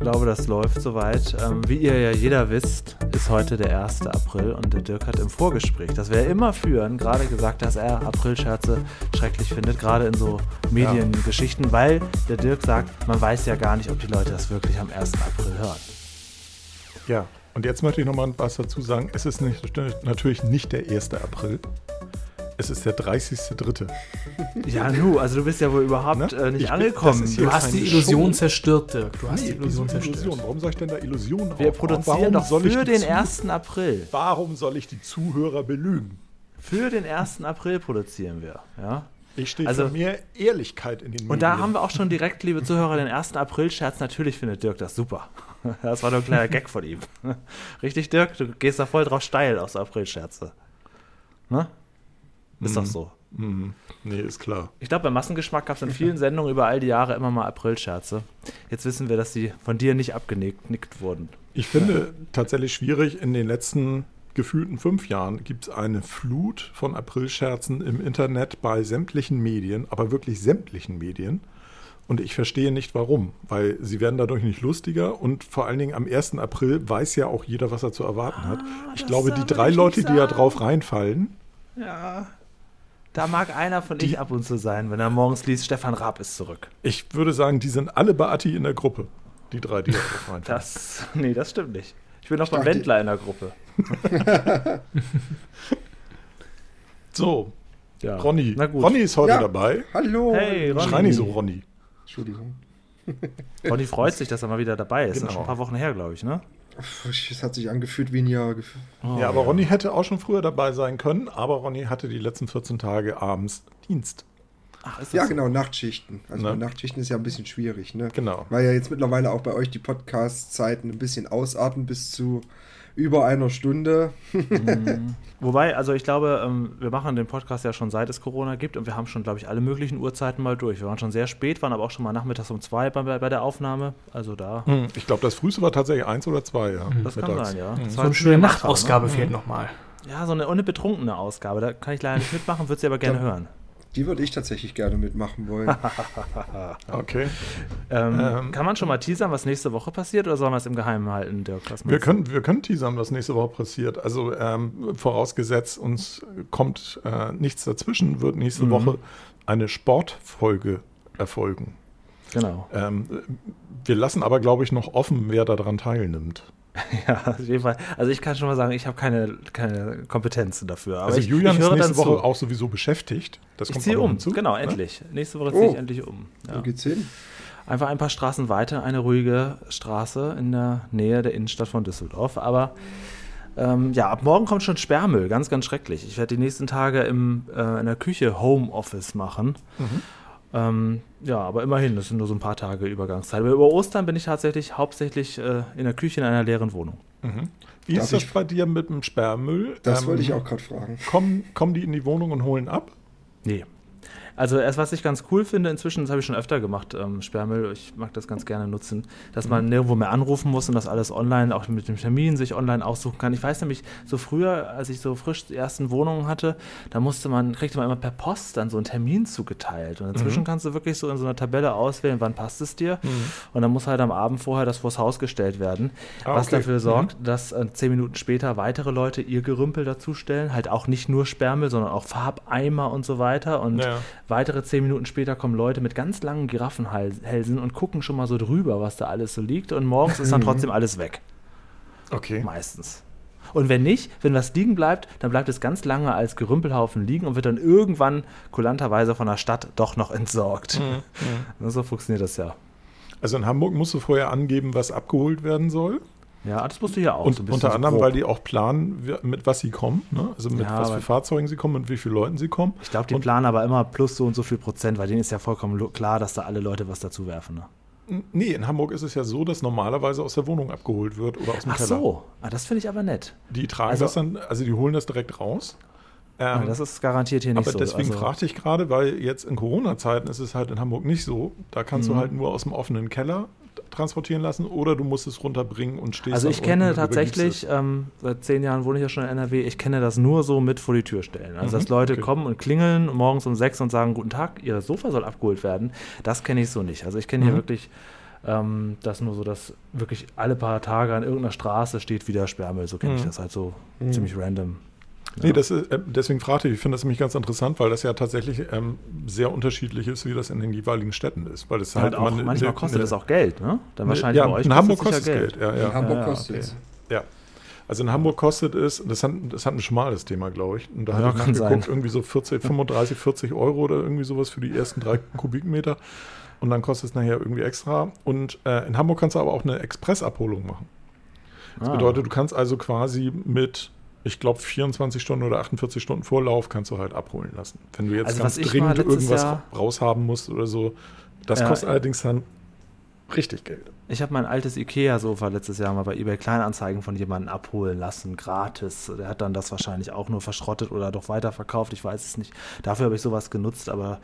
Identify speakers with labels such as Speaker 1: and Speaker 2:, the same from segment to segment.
Speaker 1: glaube, das läuft soweit. Ähm, wie ihr ja jeder wisst, ist heute der 1. April und der Dirk hat im Vorgespräch, das wir immer führen, gerade gesagt, dass er Aprilscherze schrecklich findet, gerade in so Mediengeschichten, ja. weil der Dirk sagt, man weiß ja gar nicht, ob die Leute das wirklich am 1. April hören.
Speaker 2: Ja, und jetzt möchte ich nochmal was dazu sagen. Es ist nicht, natürlich nicht der 1. April. Es ist der 30.3.
Speaker 1: Ja, nu, also du bist ja wohl überhaupt ne? äh, nicht ich angekommen.
Speaker 3: Bin, du hast die Illusion Show. zerstört, Dirk. Du hast
Speaker 2: nee,
Speaker 3: die Illusion
Speaker 2: zerstört. Illusion. Warum soll ich denn da Illusionen
Speaker 1: Wir produzieren doch für den 1. April.
Speaker 2: Warum soll ich die Zuhörer belügen?
Speaker 1: Für den 1. April produzieren wir, ja.
Speaker 2: Ich stehe also, für mehr Ehrlichkeit in den Medien.
Speaker 1: Und da haben wir auch schon direkt, liebe Zuhörer, den 1. April-Scherz. Natürlich findet Dirk das super. Das war nur ein kleiner Gag von ihm. Richtig, Dirk? Du gehst da voll drauf steil aus April-Scherze. Ne? Ist mhm. doch so.
Speaker 2: Mhm. Nee, ist klar.
Speaker 1: Ich glaube, beim Massengeschmack gab es in vielen Sendungen über all die Jahre immer mal April-Scherze. Jetzt wissen wir, dass sie von dir nicht abgenickt wurden.
Speaker 2: Ich finde tatsächlich schwierig, in den letzten gefühlten fünf Jahren gibt es eine Flut von Aprilscherzen im Internet bei sämtlichen Medien, aber wirklich sämtlichen Medien. Und ich verstehe nicht warum, weil sie werden dadurch nicht lustiger und vor allen Dingen am 1. April weiß ja auch jeder, was er zu erwarten hat. Ah, ich glaube, die drei Leute, die da drauf reinfallen,
Speaker 1: ja. Da mag einer von die, ich ab und zu sein, wenn er morgens liest, Stefan Raab ist zurück.
Speaker 2: Ich würde sagen, die sind alle bei Atti in der Gruppe. Die drei, die
Speaker 1: reinfallen. Das, nee, das stimmt nicht. Ich bin noch beim Wendler in der Gruppe.
Speaker 2: so, ja. Ronny. Ronny ist heute ja. dabei.
Speaker 4: Hallo.
Speaker 2: Hey, Ronny. Schrei nicht so, Ronny.
Speaker 4: Entschuldigung.
Speaker 1: Ronny freut sich, dass er mal wieder dabei ist. Genau. Das ist schon ein paar Wochen her, glaube ich, ne?
Speaker 4: Es hat sich angefühlt wie ein Jahr.
Speaker 2: Oh, ja, aber Ronny hätte auch schon früher dabei sein können, aber Ronny hatte die letzten 14 Tage abends Dienst.
Speaker 4: Ach, ja, so? genau, Nachtschichten. Also ne? Nachtschichten ist ja ein bisschen schwierig, ne?
Speaker 2: Genau.
Speaker 4: Weil ja jetzt mittlerweile auch bei euch die Podcast-Zeiten ein bisschen ausarten bis zu über einer Stunde.
Speaker 1: mhm. Wobei, also ich glaube, ähm, wir machen den Podcast ja schon seit es Corona gibt und wir haben schon, glaube ich, alle möglichen Uhrzeiten mal durch. Wir waren schon sehr spät, waren aber auch schon mal nachmittags um zwei bei, bei der Aufnahme. Also da.
Speaker 2: Hm, ich glaube, das früheste war tatsächlich eins oder zwei, ja.
Speaker 1: Das mittags. kann sein, ja.
Speaker 3: Mhm. So eine schöne Nachtausgabe ne? fehlt nochmal.
Speaker 1: Ja, so eine unbetrunkene Ausgabe. Da kann ich leider nicht mitmachen, würde sie aber gerne hören.
Speaker 4: Die würde ich tatsächlich gerne mitmachen wollen.
Speaker 2: okay.
Speaker 1: Ähm, ähm, kann man schon mal teasern, was nächste Woche passiert, oder sollen wir es im Geheimen halten, Dirk?
Speaker 2: Wir können, wir können teasern, was nächste Woche passiert. Also ähm, vorausgesetzt, uns kommt äh, nichts dazwischen, wird nächste mhm. Woche eine Sportfolge erfolgen.
Speaker 1: Genau.
Speaker 2: Ähm, wir lassen aber, glaube ich, noch offen, wer daran teilnimmt.
Speaker 1: Ja, auf jeden Fall. Also ich kann schon mal sagen, ich habe keine, keine Kompetenzen dafür. Aber
Speaker 2: also
Speaker 1: ich,
Speaker 2: Julian
Speaker 1: ich
Speaker 2: ist nächste Woche zu. auch sowieso beschäftigt.
Speaker 1: Das ich kommt ziehe um, hinzu, genau, ne? endlich. Nächste Woche ziehe oh. ich endlich um.
Speaker 4: Ja. Wo geht's hin?
Speaker 1: Einfach ein paar Straßen weiter, eine ruhige Straße in der Nähe der Innenstadt von Düsseldorf. Aber ähm, ja, ab morgen kommt schon Sperrmüll, ganz, ganz schrecklich. Ich werde die nächsten Tage im, äh, in der Küche Homeoffice machen. Mhm. Ähm, ja, aber immerhin, das sind nur so ein paar Tage Übergangszeit. Aber über Ostern bin ich tatsächlich hauptsächlich äh, in der Küche in einer leeren Wohnung.
Speaker 2: Mhm. Wie Darf ist das bei dir mit dem Sperrmüll?
Speaker 4: Das ähm, wollte ich auch gerade fragen.
Speaker 2: Kommen, kommen die in die Wohnung und holen ab?
Speaker 1: Nee, also erst was ich ganz cool finde, inzwischen, das habe ich schon öfter gemacht, ähm, Sperrmüll, ich mag das ganz gerne nutzen, dass man mhm. nirgendwo mehr anrufen muss und das alles online, auch mit dem Termin sich online aussuchen kann. Ich weiß nämlich, so früher, als ich so frisch die ersten Wohnungen hatte, da musste man, kriegte man immer per Post dann so einen Termin zugeteilt. Und inzwischen mhm. kannst du wirklich so in so einer Tabelle auswählen, wann passt es dir. Mhm. Und dann muss halt am Abend vorher das vors Haus gestellt werden, ah, was okay. dafür mhm. sorgt, dass äh, zehn Minuten später weitere Leute ihr Gerümpel dazustellen. Halt auch nicht nur Sperrmüll, sondern auch Farbeimer und so weiter. Und ja. Weitere zehn Minuten später kommen Leute mit ganz langen Giraffenhälsen und gucken schon mal so drüber, was da alles so liegt. Und morgens ist dann trotzdem alles weg.
Speaker 2: Okay.
Speaker 1: Meistens. Und wenn nicht, wenn was liegen bleibt, dann bleibt es ganz lange als Gerümpelhaufen liegen und wird dann irgendwann kulanterweise von der Stadt doch noch entsorgt. Mhm. mhm. So funktioniert das ja.
Speaker 2: Also in Hamburg musst du vorher angeben, was abgeholt werden soll.
Speaker 1: Ja, das musst du ja auch.
Speaker 2: Und so unter anderem, so weil die auch planen, mit was sie kommen. Ne? Also mit ja, was für Fahrzeugen sie kommen und wie viele Leuten sie kommen.
Speaker 1: Ich glaube, die und planen aber immer plus so und so viel Prozent, weil denen ist ja vollkommen klar, dass da alle Leute was dazu werfen. Ne?
Speaker 2: Nee, in Hamburg ist es ja so, dass normalerweise aus der Wohnung abgeholt wird oder aus dem
Speaker 1: Ach
Speaker 2: Keller.
Speaker 1: Ach so, ah, das finde ich aber nett.
Speaker 2: Die tragen also, das dann, also die holen das direkt raus.
Speaker 1: Ähm, das ist garantiert hier nicht
Speaker 2: aber
Speaker 1: so.
Speaker 2: Aber deswegen also, fragte ich gerade, weil jetzt in Corona-Zeiten ist es halt in Hamburg nicht so. Da kannst mhm. du halt nur aus dem offenen Keller transportieren lassen oder du musst es runterbringen und stehst
Speaker 1: Also ich kenne tatsächlich, ähm, seit zehn Jahren wohne ich ja schon in NRW, ich kenne das nur so mit vor die Tür stellen. Also mhm, dass Leute okay. kommen und klingeln morgens um sechs und sagen, guten Tag, Ihr Sofa soll abgeholt werden. Das kenne ich so nicht. Also ich kenne mhm. hier wirklich Ähm, das nur so, dass wirklich alle paar Tage an irgendeiner Straße steht wieder Sperrmüll. So kenne ich
Speaker 2: Mhm.
Speaker 1: das halt so
Speaker 4: Mhm.
Speaker 1: ziemlich random.
Speaker 2: Nee, das ist, äh, deswegen fragte ich, ich finde das nämlich ganz interessant, weil das ja tatsächlich ähm, sehr unterschiedlich ist, wie das in den jeweiligen Städten ist. Weil es
Speaker 1: halt
Speaker 2: halt
Speaker 1: auch, manchmal
Speaker 2: eine-
Speaker 1: kostet
Speaker 2: eine-
Speaker 1: das auch Geld, ne? Dann wahrscheinlich
Speaker 2: ja,
Speaker 1: bei euch
Speaker 2: in Hamburg kostet es Geld. Ja,
Speaker 4: In
Speaker 2: ja.
Speaker 4: Hamburg
Speaker 1: Ja,
Speaker 4: kostet
Speaker 1: okay.
Speaker 4: es.
Speaker 2: ja. Also in Hamburg kostet es, das, hat, das schon mal das Thema, glaube ich. Und da
Speaker 1: Ja,
Speaker 2: habe ich
Speaker 1: sein.
Speaker 2: irgendwie so 40, 35, 40 Euro oder irgendwie sowas für die ersten drei Kubikmeter. Und dann kostet es nachher irgendwie extra. Und äh, in Hamburg kannst du aber auch eine Expressabholung machen. Das
Speaker 1: Ah.
Speaker 2: bedeutet, du kannst also quasi mit, ich glaube, 24 Stunden oder 48 Stunden Vorlauf kannst du halt abholen lassen. Wenn du jetzt
Speaker 1: Also
Speaker 2: ganz dringend irgendwas
Speaker 1: Jahr-
Speaker 2: raushaben musst oder so, das
Speaker 1: Ja.
Speaker 2: kostet allerdings dann richtig Geld.
Speaker 1: Ich habe mein altes Ikea-Sofa letztes Jahr mal bei eBay Kleinanzeigen von jemandem abholen lassen, gratis. Der hat dann das wahrscheinlich auch nur verschrottet oder doch weiterverkauft, ich weiß es nicht. Dafür habe ich sowas genutzt, aber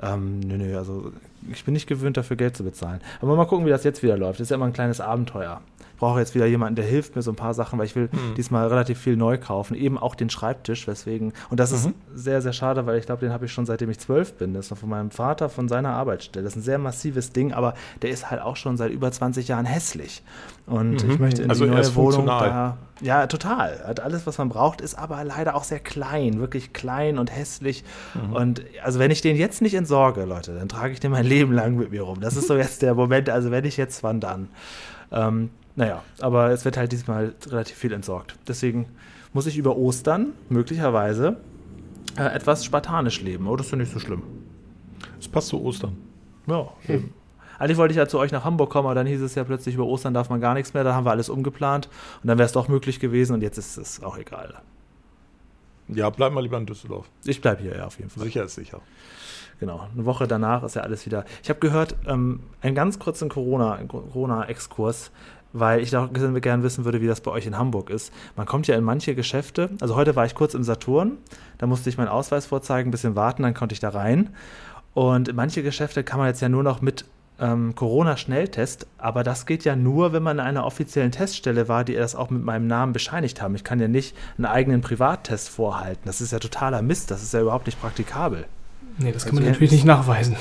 Speaker 1: ähm, nö, nö, also ich bin nicht gewöhnt, dafür Geld zu bezahlen. Aber mal gucken, wie das jetzt wieder läuft. Das ist ja immer ein kleines Abenteuer. Ich brauche jetzt wieder jemanden, der hilft mir so ein paar Sachen, weil ich will
Speaker 2: Hm.
Speaker 1: diesmal relativ viel neu kaufen. Eben auch den Schreibtisch, weswegen. Und das ist
Speaker 2: Mhm.
Speaker 1: sehr, sehr schade, weil ich glaube, den habe ich schon seitdem ich zwölf bin. Das ist noch von meinem Vater, von seiner Arbeitsstelle. Das ist ein sehr massives Ding, aber der ist halt auch schon seit über 20 Jahren hässlich. Und
Speaker 2: Mhm.
Speaker 1: ich möchte in
Speaker 2: Also
Speaker 1: die neue
Speaker 2: ist
Speaker 1: Wohnung da. Ja, total. Hat alles, was man braucht, ist aber leider auch sehr klein, wirklich klein und hässlich.
Speaker 2: Mhm.
Speaker 1: Und also wenn ich den jetzt nicht entsorge, Leute, dann trage ich den mein Leben lang mit mir rum. Das ist so jetzt der Moment, also wenn ich jetzt, wann dann? Ähm, naja, aber es wird halt diesmal relativ viel entsorgt. Deswegen muss ich über Ostern möglicherweise äh, etwas spartanisch leben. Oh, das ist ja nicht so schlimm.
Speaker 2: Es passt zu Ostern.
Speaker 1: Ja. eben. Eigentlich wollte ich ja zu euch nach Hamburg kommen, aber dann hieß es ja plötzlich, über Ostern darf man gar nichts mehr. Da haben wir alles umgeplant und dann wäre es doch möglich gewesen und jetzt ist es auch egal.
Speaker 2: Ja, bleib mal lieber in Düsseldorf.
Speaker 1: Ich bleibe hier ja auf jeden Fall.
Speaker 2: Sicher ist sicher.
Speaker 1: Genau. Eine Woche danach ist ja alles wieder. Ich habe gehört, ähm, einen ganz kurzen Corona- Corona-Exkurs, weil ich auch gerne wissen würde, wie das bei euch in Hamburg ist. Man kommt ja in manche Geschäfte. Also heute war ich kurz im Saturn, da musste ich meinen Ausweis vorzeigen, ein bisschen warten, dann konnte ich da rein. Und in manche Geschäfte kann man jetzt ja nur noch mit ähm, Corona-Schnelltest, aber das geht ja nur, wenn man in einer offiziellen Teststelle war, die das auch mit meinem Namen bescheinigt haben. Ich kann ja nicht einen eigenen Privattest vorhalten. Das ist ja totaler Mist. Das ist ja überhaupt nicht praktikabel.
Speaker 3: Nee, das kann
Speaker 4: Also
Speaker 3: man natürlich nicht nachweisen.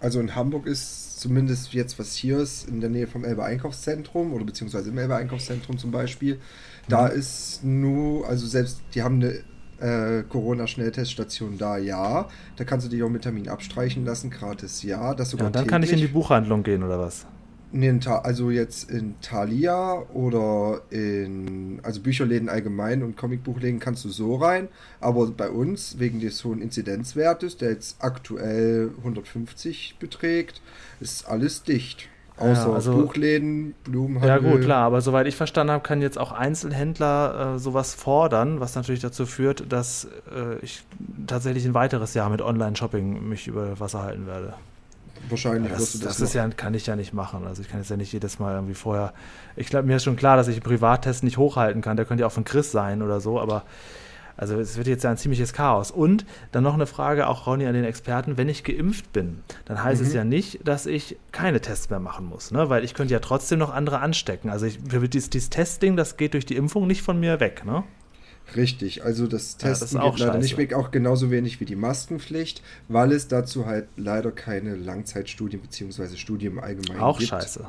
Speaker 4: Also in Hamburg ist zumindest jetzt, was hier ist, in der Nähe vom Elbe Einkaufszentrum oder beziehungsweise im Elbe Einkaufszentrum zum Beispiel, da ist nur, also selbst, die haben eine äh, Corona-Schnellteststation da, ja. Da kannst du dich auch mit Termin abstreichen lassen, gratis, ja. Das sogar
Speaker 1: Ja, und dann kann ich in die
Speaker 4: täglich.
Speaker 1: Buchhandlung gehen oder was?
Speaker 4: Nee, in Ta also jetzt in Thalia oder in, also Bücherläden allgemein und Comicbuchläden kannst du so rein, aber bei uns, wegen des hohen Inzidenzwertes, der jetzt aktuell 150 beträgt, ist alles dicht. Außer
Speaker 1: Ja, also-
Speaker 4: Buchläden, Blumenhandel.
Speaker 1: Ja gut, klar, aber soweit ich verstanden habe, kann jetzt auch Einzelhändler äh, sowas fordern, was natürlich dazu führt, dass äh, ich tatsächlich ein weiteres Jahr mit Online-Shopping mich über Wasser halten werde.
Speaker 4: Wahrscheinlich
Speaker 1: Das,
Speaker 4: wirst du
Speaker 1: das,
Speaker 4: das,
Speaker 1: ist ja, kann ich ja nicht machen. Also ich kann jetzt ja nicht jedes Mal irgendwie vorher. Ich glaube, mir ist schon klar, dass ich einen Privattest nicht hochhalten kann. Der könnte ja auch von Chris sein oder so, aber also es wird jetzt ja ein ziemliches Chaos. Und dann noch eine Frage, auch Ronny an den Experten, wenn ich geimpft bin, dann heißt es
Speaker 4: Mhm.
Speaker 1: ja nicht, dass ich keine Tests mehr machen muss, ne? Weil ich könnte ja trotzdem noch andere anstecken. Also ich, dieses, dieses Testing, das geht durch die Impfung nicht von mir weg, ne?
Speaker 4: Richtig, also das
Speaker 1: Ja, das
Speaker 4: Testen
Speaker 1: ist auch
Speaker 4: geht leider nicht
Speaker 1: scheiße.
Speaker 4: weg, auch genauso wenig wie die Maskenpflicht, weil es dazu halt leider keine Langzeitstudien bzw. Studien im Allgemeinen
Speaker 1: Auch
Speaker 4: gibt.
Speaker 1: scheiße.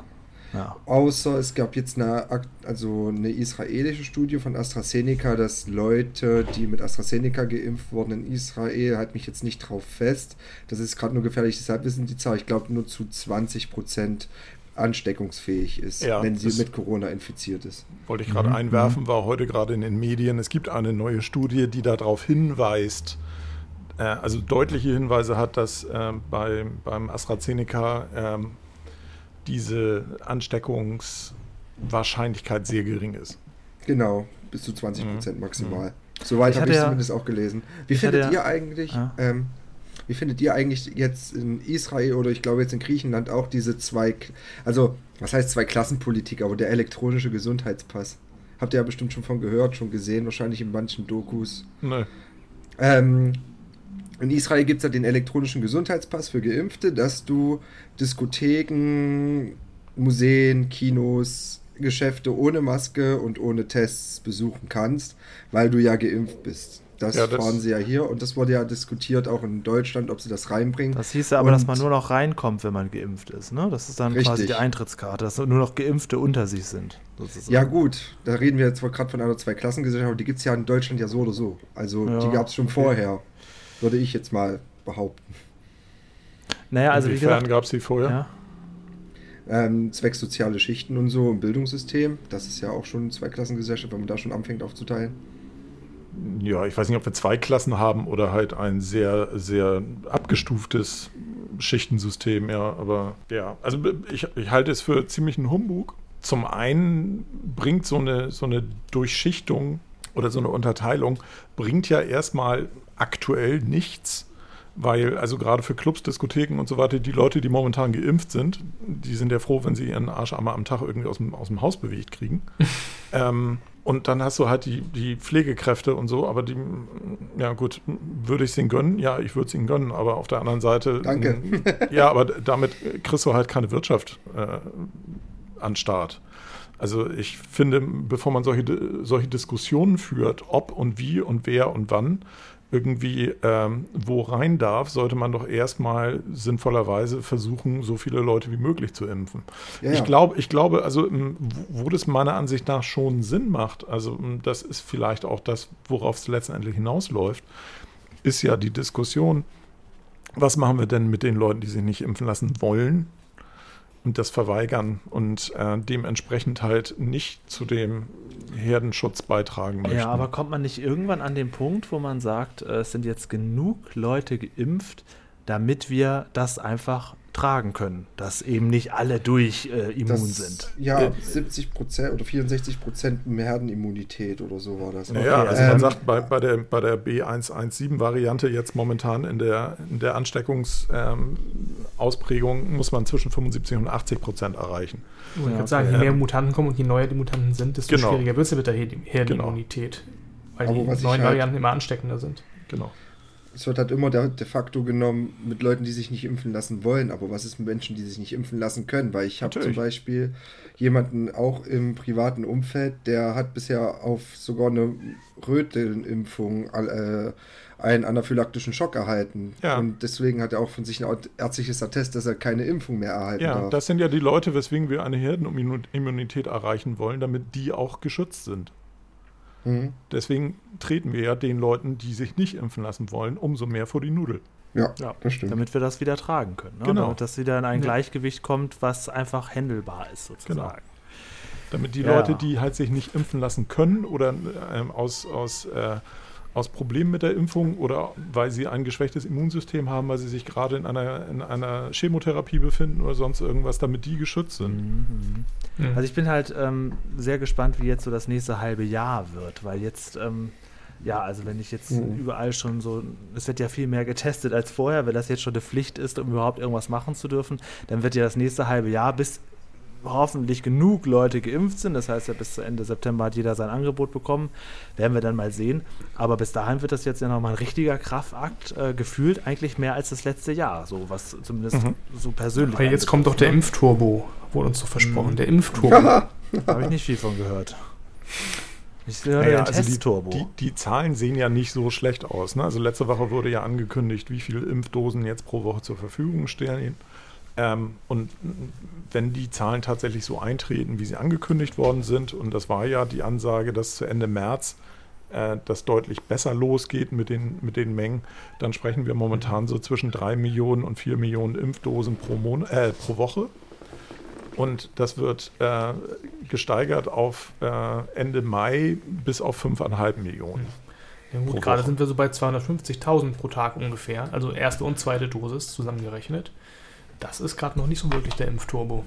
Speaker 1: Ja.
Speaker 4: Außer es gab jetzt eine, also eine israelische Studie von AstraZeneca, dass Leute, die mit AstraZeneca geimpft wurden in Israel, halt mich jetzt nicht drauf fest. Das ist gerade nur gefährlich, deshalb wissen die Zahl, ich glaube, nur zu 20% ansteckungsfähig ist,
Speaker 2: Ja,
Speaker 4: wenn sie mit Corona infiziert ist.
Speaker 2: Wollte ich gerade
Speaker 1: Mhm,
Speaker 2: einwerfen, war heute gerade in den Medien. Es gibt eine neue Studie, die darauf hinweist, äh, also deutliche Hinweise hat, dass äh, bei, beim AstraZeneca ähm, diese Ansteckungswahrscheinlichkeit sehr gering ist.
Speaker 4: Genau, bis zu 20%
Speaker 2: Mhm.
Speaker 4: maximal. Soweit
Speaker 1: Ich
Speaker 4: habe ich
Speaker 1: ja-
Speaker 4: zumindest auch gelesen. Wie findet
Speaker 1: ja-
Speaker 4: ihr eigentlich,
Speaker 1: Ja.
Speaker 4: ähm, wie findet ihr eigentlich jetzt in Israel oder ich glaube jetzt in Griechenland auch diese zwei, also was heißt zwei Klassenpolitik, aber der elektronische Gesundheitspass? Habt ihr ja bestimmt schon von gehört, schon gesehen, wahrscheinlich in manchen Dokus.
Speaker 2: Nö.
Speaker 4: Ähm, in Israel gibt es ja den elektronischen Gesundheitspass für Geimpfte, dass du Diskotheken, Museen, Kinos, Geschäfte ohne Maske und ohne Tests besuchen kannst, weil du ja geimpft bist. Das,
Speaker 2: Ja, das-
Speaker 4: fahren sie ja hier und das wurde ja diskutiert auch in Deutschland, ob sie das reinbringen.
Speaker 1: Das hieß ja aber, dass
Speaker 4: Und-
Speaker 1: man nur noch reinkommt, wenn man geimpft ist. Ne? Das ist dann
Speaker 4: Richtig.
Speaker 1: quasi die Eintrittskarte, dass nur noch Geimpfte unter sich sind. sozusagen.
Speaker 4: Ja gut, da reden wir jetzt gerade von einer Zweiklassengesellschaft, aber die gibt es ja in Deutschland ja so oder so. Also
Speaker 1: Ja,
Speaker 4: die gab es schon
Speaker 1: okay.
Speaker 4: vorher, würde ich jetzt mal behaupten.
Speaker 1: Naja, also wie
Speaker 2: Inwiefern
Speaker 1: gesagt.
Speaker 2: gab es die vorher?
Speaker 1: Ja.
Speaker 4: Ähm, zwecks soziale Schichten und so im Bildungssystem, das ist ja auch schon eine Zweiklassengesellschaft, wenn man da schon anfängt aufzuteilen.
Speaker 2: Ja, ich weiß nicht, ob wir zwei Klassen haben oder halt ein sehr, sehr abgestuftes Schichtensystem, ja, aber ja, also ich, ich halte es für ziemlichen Humbug. Zum einen bringt so eine, so eine Durchschichtung oder so eine Unterteilung, bringt ja erstmal aktuell nichts, weil also gerade für Clubs, Diskotheken und so weiter, die Leute, die momentan geimpft sind, die sind ja froh, wenn sie ihren Arsch einmal am Tag irgendwie aus dem, aus dem Haus bewegt kriegen. ähm, und dann hast du halt die, die Pflegekräfte und so, aber die, ja gut, würde ich es ihnen gönnen? Ja, ich würde es ihnen gönnen, aber auf der anderen Seite.
Speaker 4: Danke.
Speaker 2: Ja, aber damit kriegst du halt keine Wirtschaft äh, an Start. Also ich finde, bevor man solche, solche Diskussionen führt, ob und wie und wer und wann irgendwie ähm, wo rein darf, sollte man doch erstmal sinnvollerweise versuchen, so viele Leute wie möglich zu impfen.
Speaker 4: Ja,
Speaker 2: Ich
Speaker 4: ja.
Speaker 2: glaube, ich glaube, also m, wo das meiner Ansicht nach schon Sinn macht, also m, das ist vielleicht auch das, worauf es letztendlich hinausläuft, ist ja die Diskussion, was machen wir denn mit den Leuten, die sich nicht impfen lassen wollen das verweigern und äh, dementsprechend halt nicht zu dem Herdenschutz beitragen möchten.
Speaker 1: Ja, aber kommt man nicht irgendwann an den Punkt, wo man sagt, äh, es sind jetzt genug Leute geimpft, damit wir das einfach tragen können, dass eben nicht alle durch äh, immun
Speaker 4: Das,
Speaker 1: sind.
Speaker 4: Ja,
Speaker 2: Äh,
Speaker 4: 70 Prozent oder 64 Prozent Herdenimmunität oder so war das.
Speaker 2: Naja,
Speaker 1: Okay,
Speaker 2: also man
Speaker 4: ähm,
Speaker 2: sagt bei, bei der, bei der B117-Variante jetzt momentan in der, in der Ansteckungsausprägung muss man zwischen 75 und 80 Prozent erreichen.
Speaker 3: Ich
Speaker 1: Ja,
Speaker 3: würde sagen, je mehr Mutanten kommen und je neuer die Mutanten sind, desto
Speaker 2: Genau.
Speaker 3: schwieriger wird es mit der Herd- Herdenimmunität. Weil
Speaker 4: Aber
Speaker 3: die neuen
Speaker 4: halt-
Speaker 3: Varianten immer ansteckender sind.
Speaker 2: Genau.
Speaker 4: Es wird halt immer de, de facto genommen mit Leuten, die sich nicht impfen lassen wollen. Aber was ist mit Menschen, die sich nicht impfen lassen können? Weil ich habe zum. Beispiel jemanden auch im privaten Umfeld, der hat bisher auf sogar eine Rötelimpfung äh, einen anaphylaktischen Schock erhalten.
Speaker 2: Ja.
Speaker 4: Und deswegen hat er auch von sich ein ärztliches Attest, dass er keine Impfung mehr erhalten
Speaker 2: Ja,
Speaker 4: darf.
Speaker 2: das sind ja die Leute, weswegen wir eine Herdenimmunität erreichen wollen, damit die auch geschützt sind.
Speaker 4: Mhm.
Speaker 2: Deswegen treten wir ja den Leuten, die sich nicht impfen lassen wollen, umso mehr vor die Nudel.
Speaker 4: Ja,
Speaker 1: Ja,
Speaker 4: das stimmt.
Speaker 1: damit wir das wieder tragen können. Ne?
Speaker 2: Genau.
Speaker 1: Damit das wieder in ein. Gleichgewicht kommt, was einfach händelbar ist, sozusagen.
Speaker 2: Damit die
Speaker 1: Ja.
Speaker 2: Leute, die halt sich nicht impfen lassen können oder ähm, aus, aus, äh, aus Problemen mit der Impfung oder weil sie ein geschwächtes Immunsystem haben, weil sie sich gerade in einer, in einer Chemotherapie befinden oder sonst irgendwas, damit die geschützt sind.
Speaker 1: Mhm.
Speaker 3: Mhm.
Speaker 1: Also ich bin halt ähm, sehr gespannt, wie jetzt so das nächste halbe Jahr wird, weil jetzt, ähm, ja, also wenn ich jetzt
Speaker 4: Mhm.
Speaker 1: überall schon so, es wird ja viel mehr getestet als vorher, wenn das jetzt schon eine Pflicht ist, um überhaupt irgendwas machen zu dürfen, dann wird ja das nächste halbe Jahr bis hoffentlich genug Leute geimpft sind, das heißt ja bis zu Ende September hat jeder sein Angebot bekommen, werden wir dann mal sehen, aber bis dahin wird das jetzt ja nochmal ein richtiger Kraftakt, äh, gefühlt eigentlich mehr als das letzte Jahr, so was zumindest
Speaker 2: Mhm.
Speaker 1: so persönlich
Speaker 3: Aber jetzt kommt doch der
Speaker 1: anbetrifft,
Speaker 3: Impfturbo, wurde uns so versprochen.
Speaker 1: Mhm.
Speaker 3: Der Impfturbo.
Speaker 1: ne? Habe ich nicht viel von gehört. Ich höre
Speaker 2: Naja, also die, die, die Zahlen sehen ja nicht so schlecht aus. Ne? Also letzte Woche wurde ja angekündigt, wie viele Impfdosen jetzt pro Woche zur Verfügung stehen. Ähm, und wenn die Zahlen tatsächlich so eintreten, wie sie angekündigt worden sind, und das war ja die Ansage, dass zu Ende März äh, das deutlich besser losgeht mit den, mit den Mengen, dann sprechen wir momentan so zwischen 3 Millionen und 4 Millionen Impfdosen pro, Mon äh, pro Woche. Und das wird äh, gesteigert auf äh, Ende Mai bis auf 5,5 Millionen.
Speaker 3: Ja, gut, gerade sind wir so bei 250.000 pro Tag ungefähr. Also erste und zweite Dosis zusammengerechnet. Das ist gerade noch nicht so wirklich der Impfturbo.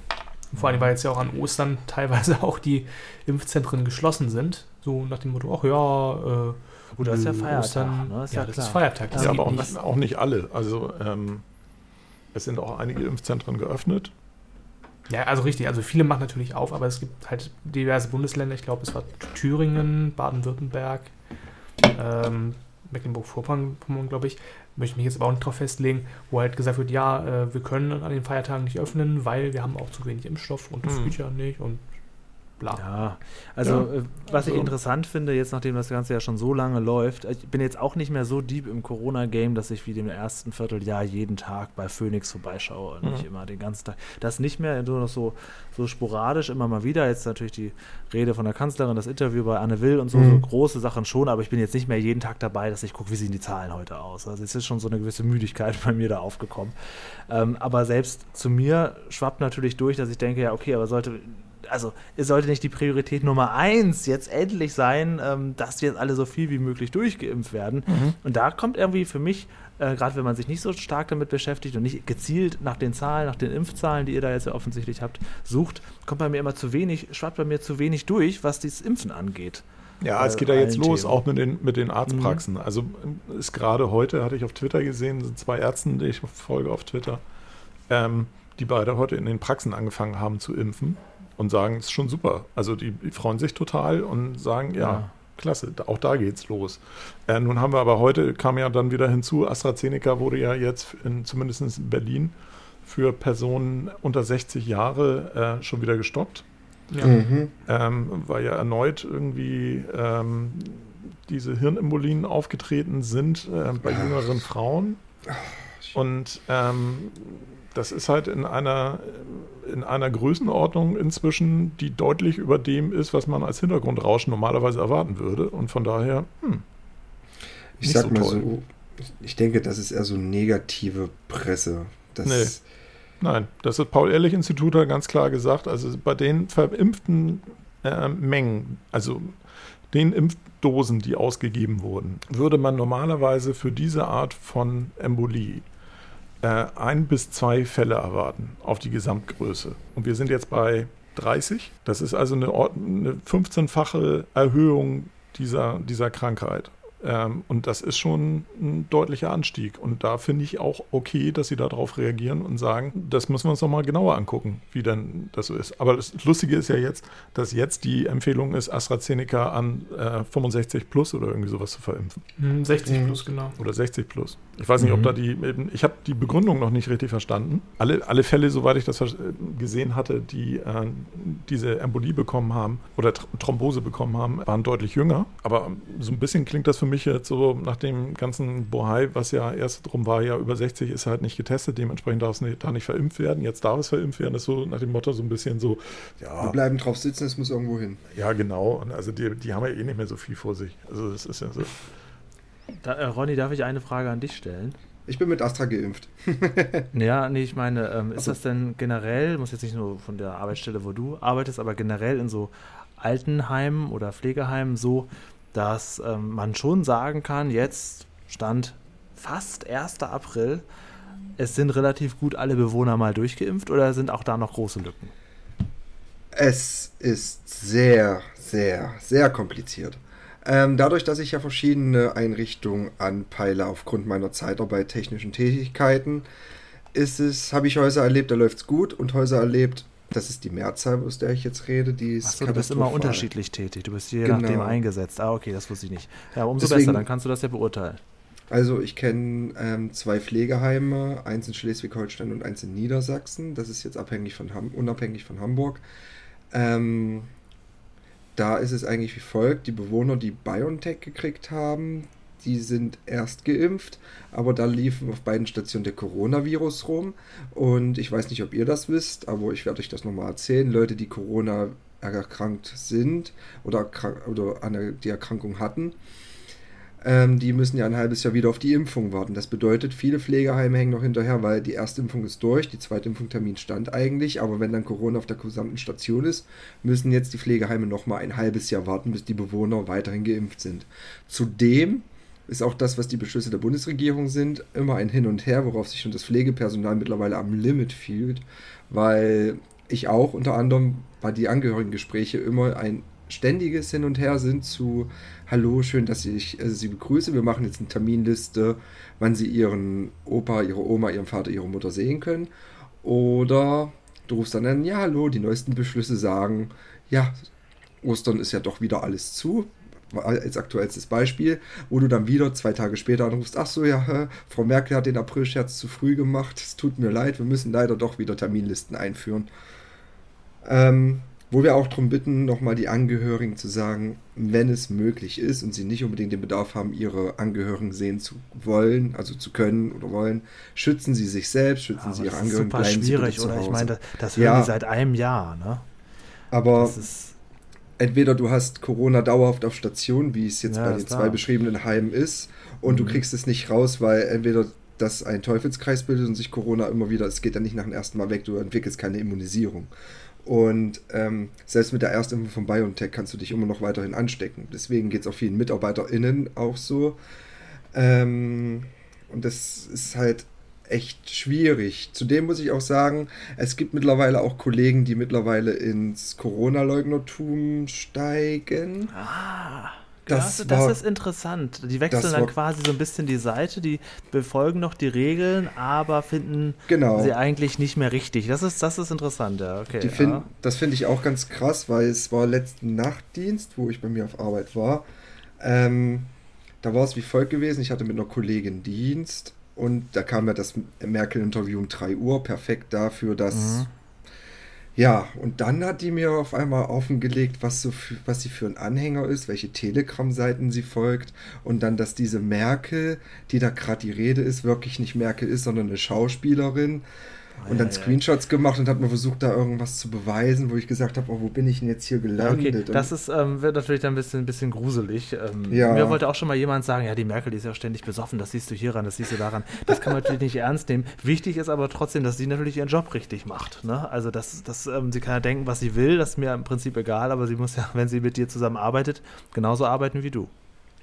Speaker 3: Vor allem, weil jetzt ja auch an Ostern teilweise auch die Impfzentren geschlossen sind. So nach dem Motto, ach ja, äh,
Speaker 1: Gut, das ist ja Feiertag,
Speaker 3: Ostern-
Speaker 1: ne? Ist
Speaker 3: ja,
Speaker 1: ja
Speaker 3: das
Speaker 1: klar.
Speaker 3: ist Feiertag. Das
Speaker 2: ja, aber auch
Speaker 3: nicht.
Speaker 2: nicht, auch nicht alle. Also ähm, es sind auch einige Impfzentren geöffnet.
Speaker 3: Ja, also richtig. Also viele machen natürlich auf, aber es gibt halt diverse Bundesländer. Ich glaube, es war Thüringen, Baden-Württemberg, ähm, Mecklenburg-Vorpommern, glaube ich. Möchte mich jetzt aber auch nicht drauf festlegen, wo halt gesagt wird, ja, äh, wir können an den Feiertagen nicht öffnen, weil wir haben auch zu wenig Impfstoff und das
Speaker 2: Mhm.
Speaker 3: ja nicht und bla.
Speaker 1: Ja, also
Speaker 2: Ja.
Speaker 1: äh, was ich
Speaker 2: Also-
Speaker 1: interessant finde, jetzt nachdem das Ganze ja schon so lange läuft, ich bin jetzt auch nicht mehr so deep im Corona-Game, dass ich wie dem ersten Vierteljahr jeden Tag bei Phoenix vorbeischaue und nicht
Speaker 2: Mhm.
Speaker 1: immer den ganzen Tag. Das nicht mehr, nur noch so, so sporadisch immer mal wieder. Jetzt natürlich die Rede von der Kanzlerin, das Interview bei Anne Will und so,
Speaker 4: Mhm.
Speaker 1: so große Sachen schon, aber ich bin jetzt nicht mehr jeden Tag dabei, dass ich gucke, wie sehen die Zahlen heute aus. Also es ist schon so eine gewisse Müdigkeit bei mir da aufgekommen. Ähm, aber selbst zu mir schwappt natürlich durch, dass ich denke, ja, okay, aber sollte, also es sollte nicht die Priorität Nummer eins jetzt endlich sein, ähm, dass wir jetzt alle so viel wie möglich durchgeimpft werden. Und da kommt irgendwie für mich, äh, gerade wenn man sich nicht so stark damit beschäftigt und nicht gezielt nach den Zahlen, nach den Impfzahlen, die ihr da jetzt ja offensichtlich habt, sucht, kommt bei mir immer zu wenig, schwappt bei mir zu wenig durch, was dieses Impfen angeht.
Speaker 2: Ja, es
Speaker 1: Bei
Speaker 2: geht ja jetzt los,
Speaker 1: Themen.
Speaker 2: auch mit den, mit den Arztpraxen. Also ähm, ist gerade heute, hatte ich auf Twitter gesehen, sind zwei Ärzten, die ich folge auf Twitter, ähm, die beide heute in den Praxen angefangen haben zu impfen und sagen, es ist schon super. Also die, die freuen sich total und sagen, ja,
Speaker 1: Ja.
Speaker 2: klasse, auch da geht's los. Äh, nun haben wir aber heute, kam ja dann wieder hinzu, AstraZeneca wurde ja jetzt in, zumindest in Berlin für Personen unter 60 Jahre äh, schon wieder gestoppt
Speaker 3: Ja.
Speaker 4: Mhm.
Speaker 2: ähm, weil ja erneut irgendwie ähm, diese Hirnembolien aufgetreten sind äh, bei
Speaker 4: Ach.
Speaker 2: jüngeren Frauen. Und ähm, das ist halt in einer, in einer Größenordnung inzwischen, die deutlich über dem ist, was man als Hintergrundrauschen normalerweise erwarten würde. Und von daher, hm,
Speaker 4: Ich sag
Speaker 2: so
Speaker 4: mal
Speaker 2: toll.
Speaker 4: so, ich denke, das ist eher so negative Presse. Das,
Speaker 2: Nee. nein, das hat Paul-Ehrlich-Institut ganz klar gesagt, also bei den verimpften äh, Mengen, also den Impfdosen, die ausgegeben wurden, würde man normalerweise für diese Art von Embolie äh, ein bis zwei Fälle erwarten auf die Gesamtgröße. Und wir sind jetzt bei 30. Das ist also eine, eine 15-fache Erhöhung dieser, dieser Krankheit. Ähm, und das ist schon ein deutlicher Anstieg. Und da finde ich auch okay, dass sie darauf reagieren und sagen, das müssen wir uns nochmal genauer angucken, wie denn das so ist. Aber das Lustige ist ja jetzt, dass jetzt die Empfehlung ist, AstraZeneca an äh, 65 plus oder irgendwie sowas zu verimpfen.
Speaker 3: Hm, 60
Speaker 4: Mhm.
Speaker 3: plus, genau.
Speaker 2: Oder 60 plus. Ich weiß nicht, ob
Speaker 1: Mhm.
Speaker 2: da die, ich habe die Begründung noch nicht richtig verstanden. Alle, alle Fälle, soweit ich das vers- gesehen hatte, die äh, diese Embolie bekommen haben oder Thrombose bekommen haben, waren deutlich jünger. Aber so ein bisschen klingt das für mich jetzt so nach dem ganzen Bohai, was ja erst drum war, ja über 60 ist halt nicht getestet, dementsprechend darf es nicht, da nicht verimpft werden. Jetzt darf es verimpft werden, das ist so nach dem Motto so ein bisschen so,
Speaker 4: Wir
Speaker 2: ja,
Speaker 4: bleiben drauf sitzen, es muss irgendwo hin.
Speaker 2: ja genau. Und also die, die haben ja eh nicht mehr so viel vor sich. Also das ist ja so.
Speaker 1: Da, äh, Ronny, darf ich eine Frage an dich stellen?
Speaker 4: Ich bin mit Astra geimpft.
Speaker 1: Ja, nee, ich meine, ähm, ist
Speaker 4: Also-
Speaker 1: das denn generell, muss jetzt nicht nur von der Arbeitsstelle, wo du arbeitest, aber generell in so Altenheimen oder Pflegeheimen so, dass ähm, man schon sagen kann, jetzt stand fast 1. April, es sind relativ gut alle Bewohner mal durchgeimpft oder sind auch da noch große Lücken?
Speaker 4: Es ist sehr, sehr, sehr kompliziert. Ähm, dadurch, dass ich ja verschiedene Einrichtungen anpeile aufgrund meiner Zeitarbeit technischen Tätigkeiten, ist es, habe ich Häuser erlebt, da läuft es gut und Häuser erlebt, das ist die Mehrzahl, aus der ich jetzt rede, die ist
Speaker 1: Achso, du bist immer unterschiedlich tätig. Du bist je
Speaker 4: Genau.
Speaker 1: nachdem eingesetzt. Ah, okay, das wusste ich nicht. Ja, umso
Speaker 4: Deswegen-
Speaker 1: besser, dann kannst du das ja beurteilen.
Speaker 4: Also ich kenne ähm, zwei Pflegeheime, eins in Schleswig-Holstein und eins in Niedersachsen. Das ist jetzt abhängig von Ham unabhängig von Hamburg. Ähm, da ist es eigentlich wie folgt: Die Bewohner, die BioNTech gekriegt haben, die sind erst geimpft, aber da lief auf beiden Stationen der Coronavirus rum. Und ich weiß nicht, ob ihr das wisst, aber ich werde euch das nochmal erzählen. Leute, die Corona erkrankt sind oder, oder eine, die Erkrankung hatten, ähm, die müssen ja ein halbes Jahr wieder auf die Impfung warten. Das bedeutet, viele Pflegeheime hängen noch hinterher, weil die erste Impfung ist durch, die zweite Impfungtermin stand eigentlich, aber wenn dann Corona auf der gesamten Station ist, müssen jetzt die Pflegeheime nochmal ein halbes Jahr warten, bis die Bewohner weiterhin geimpft sind. Zudem ist auch das, was die Beschlüsse der Bundesregierung sind, immer ein Hin und Her, worauf sich schon das Pflegepersonal mittlerweile am Limit fühlt, weil ich auch unter anderem bei die Angehörigengespräche immer ein ständiges Hin und Her sind zu Hallo, schön, dass ich äh, Sie begrüße. Wir machen jetzt eine Terminliste, wann Sie Ihren Opa, Ihre Oma, Ihren Vater, Ihre Mutter sehen können. Oder du rufst dann an, ja, hallo, die neuesten Beschlüsse sagen, ja, Ostern ist ja doch wieder alles zu. Als aktuellstes Beispiel, wo du dann wieder zwei Tage später anrufst, ach so, ja, Frau Merkel hat den Aprilscherz zu früh gemacht, es tut mir leid, wir müssen leider doch wieder Terminlisten einführen. Ähm, Wo wir auch darum bitten, nochmal die Angehörigen zu sagen, wenn es möglich ist und sie nicht unbedingt den Bedarf haben, ihre Angehörigen sehen zu wollen, also zu können oder wollen, schützen sie sich selbst, schützen
Speaker 1: Aber
Speaker 4: sie ihre
Speaker 1: das ist
Speaker 4: Angehörigen.
Speaker 1: super
Speaker 4: bleiben sie
Speaker 1: schwierig, oder? Ich meine, das, das hören
Speaker 4: Ja.
Speaker 1: die seit einem Jahr, ne?
Speaker 4: Aber
Speaker 1: Das ist,
Speaker 4: entweder du hast Corona dauerhaft auf Station, wie es jetzt
Speaker 1: Ja,
Speaker 4: bei den zwei beschriebenen Heimen ist, und du
Speaker 1: Mhm.
Speaker 4: kriegst es nicht raus, weil entweder das ein Teufelskreis bildet und sich Corona immer wieder, es geht ja nicht nach dem ersten Mal weg, du entwickelst keine Immunisierung. Und ähm, selbst mit der Erstimpfung von BioNTech kannst du dich immer noch weiterhin anstecken. Deswegen geht es auch vielen MitarbeiterInnen auch so. Ähm, und das ist halt echt schwierig. Zudem muss ich auch sagen, es gibt mittlerweile auch Kollegen, die mittlerweile ins Corona-Leugnertum steigen.
Speaker 1: ah,
Speaker 4: Das
Speaker 1: das, das
Speaker 4: war-
Speaker 1: ist interessant. Die wechseln dann
Speaker 4: war-
Speaker 1: quasi so ein bisschen die Seite, die befolgen noch die Regeln, aber finden
Speaker 4: Genau.
Speaker 1: sie eigentlich nicht mehr richtig. Das ist, das ist interessant, ja. Okay,
Speaker 4: Die
Speaker 1: ja.
Speaker 4: find, Das finde ich auch ganz krass, weil es war letzten Nachtdienst, wo ich bei mir auf Arbeit war. Ähm, da war es wie folgt gewesen. Ich hatte mit einer Kollegin Dienst und da kam ja das Merkel-Interview um 3 Uhr. Perfekt dafür, dass.
Speaker 1: Mhm.
Speaker 4: Ja, und dann hat die mir auf einmal offengelegt, was, so für, was sie für ein Anhänger ist, welche Telegram-Seiten sie folgt und dann, dass diese Merkel, die da gerade die Rede ist, wirklich nicht Merkel ist, sondern eine Schauspielerin. Und dann. Screenshots gemacht und hat mir versucht, da irgendwas zu beweisen, wo ich gesagt habe, oh, wo bin ich denn jetzt hier gelandet?
Speaker 1: okay, das ist, ähm, wird natürlich dann ein bisschen, ein bisschen gruselig. Ähm,
Speaker 4: Ja.
Speaker 1: Mir wollte auch schon mal jemand sagen, ja, die Merkel, die ist ja ständig besoffen, das siehst du hieran, das siehst du daran. Das kann man natürlich nicht ernst nehmen. Wichtig ist aber trotzdem, dass sie natürlich ihren Job richtig macht. Ne? Also, das, das, ähm, sie kann ja denken, was sie will, das ist mir im Prinzip egal, aber sie muss ja, wenn sie mit dir zusammen arbeitet, genauso arbeiten wie du.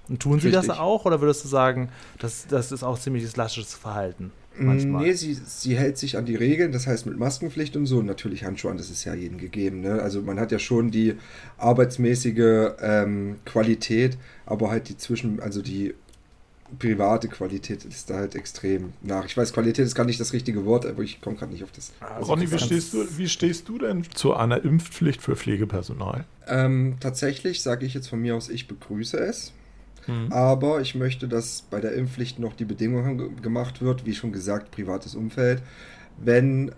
Speaker 1: Und tun sie das
Speaker 4: Richtig.
Speaker 1: auch oder würdest du sagen, das, das ist auch ziemlich lasches Verhalten? Manchmal.
Speaker 4: Nee, sie, sie hält sich an die Regeln, das heißt mit Maskenpflicht und so. Und natürlich Handschuhe an, das ist ja jedem gegeben. Ne? Also man hat ja schon die arbeitsmäßige ähm, Qualität, aber halt die zwischen, also die private Qualität ist da halt extrem nach. Ich weiß, Qualität ist gar nicht das richtige Wort, aber ich komme gerade nicht auf das.
Speaker 1: Also
Speaker 2: Ronny, wie stehst, du, wie stehst du denn zu einer Impfpflicht für Pflegepersonal?
Speaker 4: Ähm, tatsächlich sage ich jetzt von mir aus, ich begrüße es.
Speaker 2: Hm.
Speaker 4: Aber ich möchte, dass bei der Impfpflicht noch die Bedingung ge- gemacht wird, wie schon gesagt, privates Umfeld. Wenn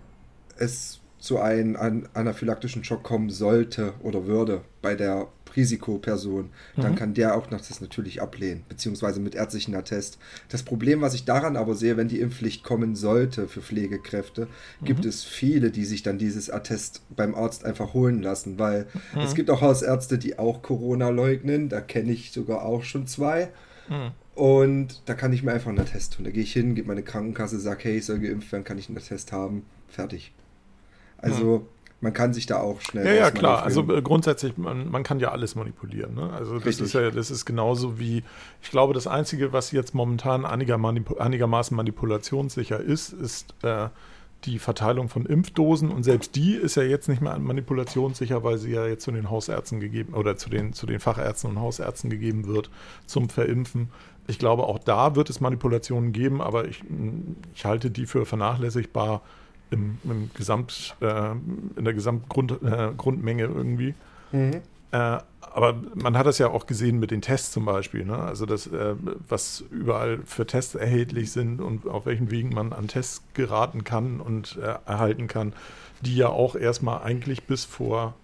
Speaker 4: es zu einem an anaphylaktischen Schock kommen sollte oder würde bei der Risikoperson, dann
Speaker 2: Mhm.
Speaker 4: kann der auch noch das natürlich ablehnen, beziehungsweise mit ärztlichen Attest. Das Problem, was ich daran aber sehe, wenn die Impfpflicht kommen sollte für Pflegekräfte, gibt
Speaker 2: Mhm.
Speaker 4: es viele, die sich dann dieses Attest beim Arzt einfach holen lassen, weil
Speaker 2: Mhm.
Speaker 4: es gibt auch Hausärzte, die auch Corona leugnen. Da kenne ich sogar auch schon zwei.
Speaker 2: Hm.
Speaker 4: Und da kann ich mir einfach einen Attest tun. Da gehe ich hin, gebe meine Krankenkasse, sage, hey, ich soll geimpft werden, kann ich einen Attest haben. Fertig. Also man kann sich da auch schnell.
Speaker 2: Ja, ja, klar. Also äh, grundsätzlich, man, man kann ja alles manipulieren. Ne? Also das
Speaker 4: Richtig.
Speaker 2: ist ja, das ist genauso wie, ich glaube, das Einzige, was jetzt momentan einiger manipu einigermaßen manipulationssicher ist, ist äh, die Verteilung von Impfdosen. Und selbst die ist ja jetzt nicht mehr manipulationssicher, weil sie ja jetzt zu den Hausärzten gegeben oder zu den, zu den Fachärzten und Hausärzten gegeben wird zum Verimpfen. Ich glaube, auch da wird es Manipulationen geben, aber ich, ich halte die für vernachlässigbar im, im Gesamt, äh, in der Gesamtgrundmenge äh, irgendwie.
Speaker 4: Mhm.
Speaker 2: Äh, aber man hat das ja auch gesehen mit den Tests zum Beispiel, ne? also das, äh, was überall für Tests erhältlich sind und auf welchen Wegen man an Tests geraten kann und äh, erhalten kann, die ja auch erstmal eigentlich bis vor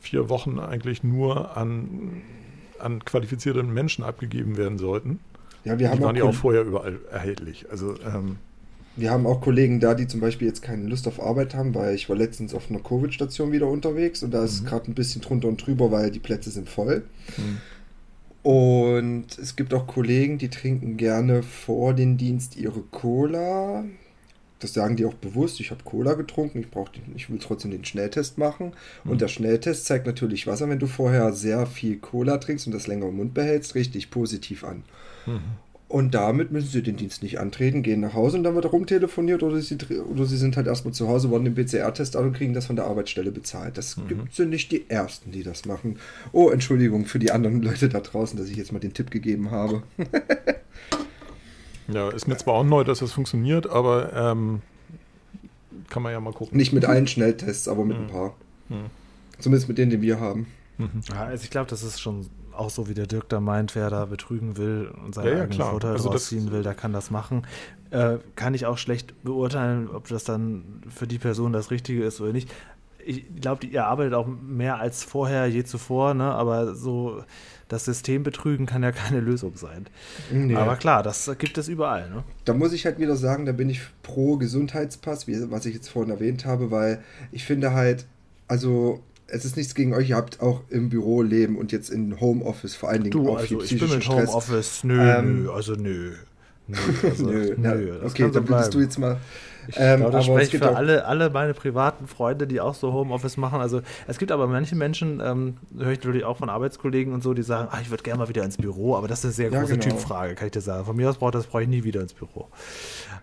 Speaker 2: vier Wochen eigentlich nur an, an qualifizierten Menschen abgegeben werden sollten.
Speaker 4: Ja, wir haben,
Speaker 2: Die waren
Speaker 4: auch
Speaker 2: ja auch vorher überall erhältlich. Also ähm,
Speaker 4: wir haben auch Kollegen da, die zum Beispiel jetzt keine Lust auf Arbeit haben, weil ich war letztens auf einer Covid-Station wieder unterwegs und da ist
Speaker 2: Mhm.
Speaker 4: gerade ein bisschen drunter und drüber, weil die Plätze sind voll.
Speaker 2: Mhm.
Speaker 4: Und es gibt auch Kollegen, die trinken gerne vor den Dienst ihre Cola. Das sagen die auch bewusst. Ich habe Cola getrunken, ich, brauch den, ich will trotzdem den Schnelltest machen.
Speaker 2: Mhm.
Speaker 4: Und der Schnelltest zeigt natürlich Wasser, wenn du vorher sehr viel Cola trinkst und das länger im Mund behältst, richtig positiv an. Und damit müssen sie den Dienst nicht antreten, gehen nach Hause und dann wird rumtelefoniert oder sie, oder sie sind halt erstmal zu Hause, wollen den PCR-Test an und kriegen das von der Arbeitsstelle bezahlt. Das
Speaker 2: Mhm.
Speaker 4: gibt sind nicht die Ersten, die das machen. Oh, Entschuldigung für die anderen Leute da draußen, dass ich jetzt mal den Tipp gegeben habe.
Speaker 2: ja, ist mir zwar auch neu, dass das funktioniert, aber ähm, kann man ja mal gucken.
Speaker 4: Nicht mit allen Schnelltests, aber mit ein
Speaker 2: Mhm.
Speaker 4: paar.
Speaker 2: Mhm.
Speaker 4: Zumindest mit denen, die wir haben.
Speaker 2: Mhm.
Speaker 1: Ja, also ich glaube, das ist schon auch so, wie der Dirk da meint, wer da betrügen will und seinen
Speaker 2: Ja, ja,
Speaker 1: eigenen
Speaker 2: klar.
Speaker 1: Vorteil
Speaker 2: Also
Speaker 1: rausziehen will, der kann das machen. Äh, kann ich auch schlecht beurteilen, ob das dann für die Person das Richtige ist oder nicht. ich glaube, ihr arbeitet auch mehr als vorher, je zuvor, ne? aber so das System betrügen kann ja keine Lösung sein. Nee. Aber klar, das gibt es überall. Ne?
Speaker 4: Da muss ich halt wieder sagen, da bin ich pro Gesundheitspass, wie, was ich jetzt vorhin erwähnt habe, weil ich finde halt, also es ist nichts gegen euch, ihr habt auch im Büro leben und jetzt in Homeoffice vor allen Dingen
Speaker 1: du, auch also ich bin mit Stress. Homeoffice, nö, ähm, nö, also nö.
Speaker 4: Nö, also, nö, nö ja, okay, dann würdest du jetzt mal
Speaker 1: ich ähm, glaube, das spreche für alle, alle meine privaten Freunde, die auch so Homeoffice machen. Also es gibt aber manche Menschen, ähm, höre ich natürlich auch von Arbeitskollegen und so, die sagen, ach, ich würde gerne mal wieder ins Büro, aber das ist eine sehr ja, große genau. Typfrage, kann ich dir sagen. Von mir aus brauche das brauche ich nie wieder ins Büro.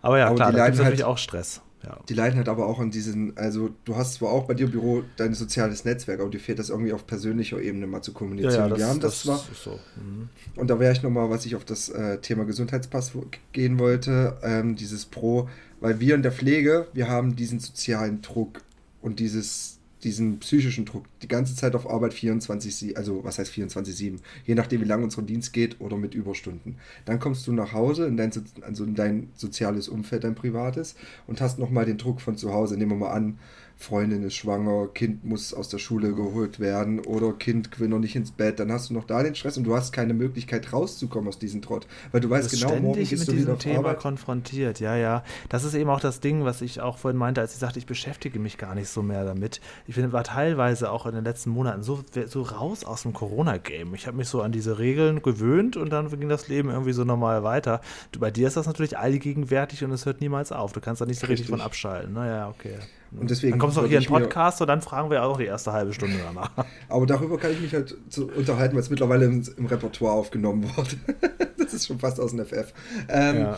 Speaker 1: Aber ja, aber klar, da gibt es halt, natürlich auch Stress. Ja.
Speaker 4: Die leiden halt aber auch an diesen, also du hast zwar auch bei dir im Büro dein soziales Netzwerk, aber dir fehlt das irgendwie auf persönlicher Ebene mal zu kommunizieren. Ja, ja, das, Wir haben das, das zwar. So. Mhm. Und da wäre ich nochmal, was ich auf das äh, Thema Gesundheitspass gehen wollte, ähm, dieses Pro, weil wir in der Pflege, wir haben diesen sozialen Druck und dieses, diesen psychischen Druck die ganze Zeit auf Arbeit 24, also was heißt 24-7, je nachdem wie lange unser Dienst geht oder mit Überstunden. Dann kommst du nach Hause in dein, also in dein soziales Umfeld, dein privates und hast nochmal den Druck von zu Hause. Nehmen wir mal an, Freundin ist schwanger, Kind muss aus der Schule geholt werden oder Kind will noch nicht ins Bett, dann hast du noch da den Stress und du hast keine Möglichkeit rauszukommen aus diesem Trott, weil du weißt genau, morgen
Speaker 1: bist du wieder auf Thema Arbeit. konfrontiert. Ja, ja. Das ist eben auch das Ding, was ich auch vorhin meinte, als ich sagte, ich beschäftige mich gar nicht so mehr damit. Ich bin, war teilweise auch in den letzten Monaten so, so raus aus dem Corona-Game. Ich habe mich so an diese Regeln gewöhnt und dann ging das Leben irgendwie so normal weiter. Du, bei dir ist das natürlich allgegenwärtig und es hört niemals auf. Du kannst da nicht so richtig, richtig von abschalten. Naja, okay.
Speaker 4: Und deswegen
Speaker 1: dann kommst du auch hier in Podcast und dann fragen wir auch die erste halbe Stunde danach.
Speaker 4: Aber darüber kann ich mich halt unterhalten, weil es mittlerweile im, im, Repertoire aufgenommen wurde. das ist schon fast aus dem FF. Ähm, ja.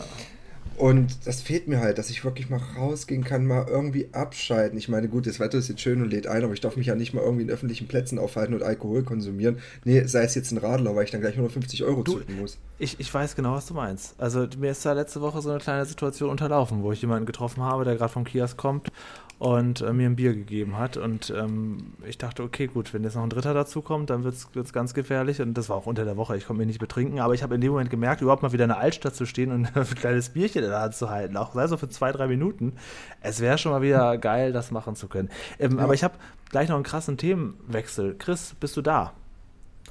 Speaker 4: Und das fehlt mir halt, dass ich wirklich mal rausgehen kann, mal irgendwie abschalten. Ich meine, gut, das Wetter ist jetzt schön und lädt ein, aber ich darf mich ja nicht mal irgendwie in öffentlichen Plätzen aufhalten und Alkohol konsumieren. Nee, sei es jetzt ein Radler, weil ich dann gleich 150 Euro du, zücken muss.
Speaker 1: Ich, ich weiß genau, was du meinst. Also mir ist da letzte Woche so eine kleine Situation unterlaufen, wo ich jemanden getroffen habe, der gerade vom Kiosk kommt und äh, mir ein Bier gegeben hat. Und ähm, ich dachte, okay, gut, wenn jetzt noch ein Dritter dazu kommt, dann wird es ganz gefährlich. Und das war auch unter der Woche, ich konnte mich nicht betrinken. Aber ich habe in dem Moment gemerkt, überhaupt mal wieder in der Altstadt zu stehen und ein kleines Bierchen in der Hand zu halten, auch sei so für zwei, drei Minuten. Es wäre schon mal wieder geil, das machen zu können. Ähm, ja. Aber ich habe gleich noch einen krassen Themenwechsel. Chris, bist du da?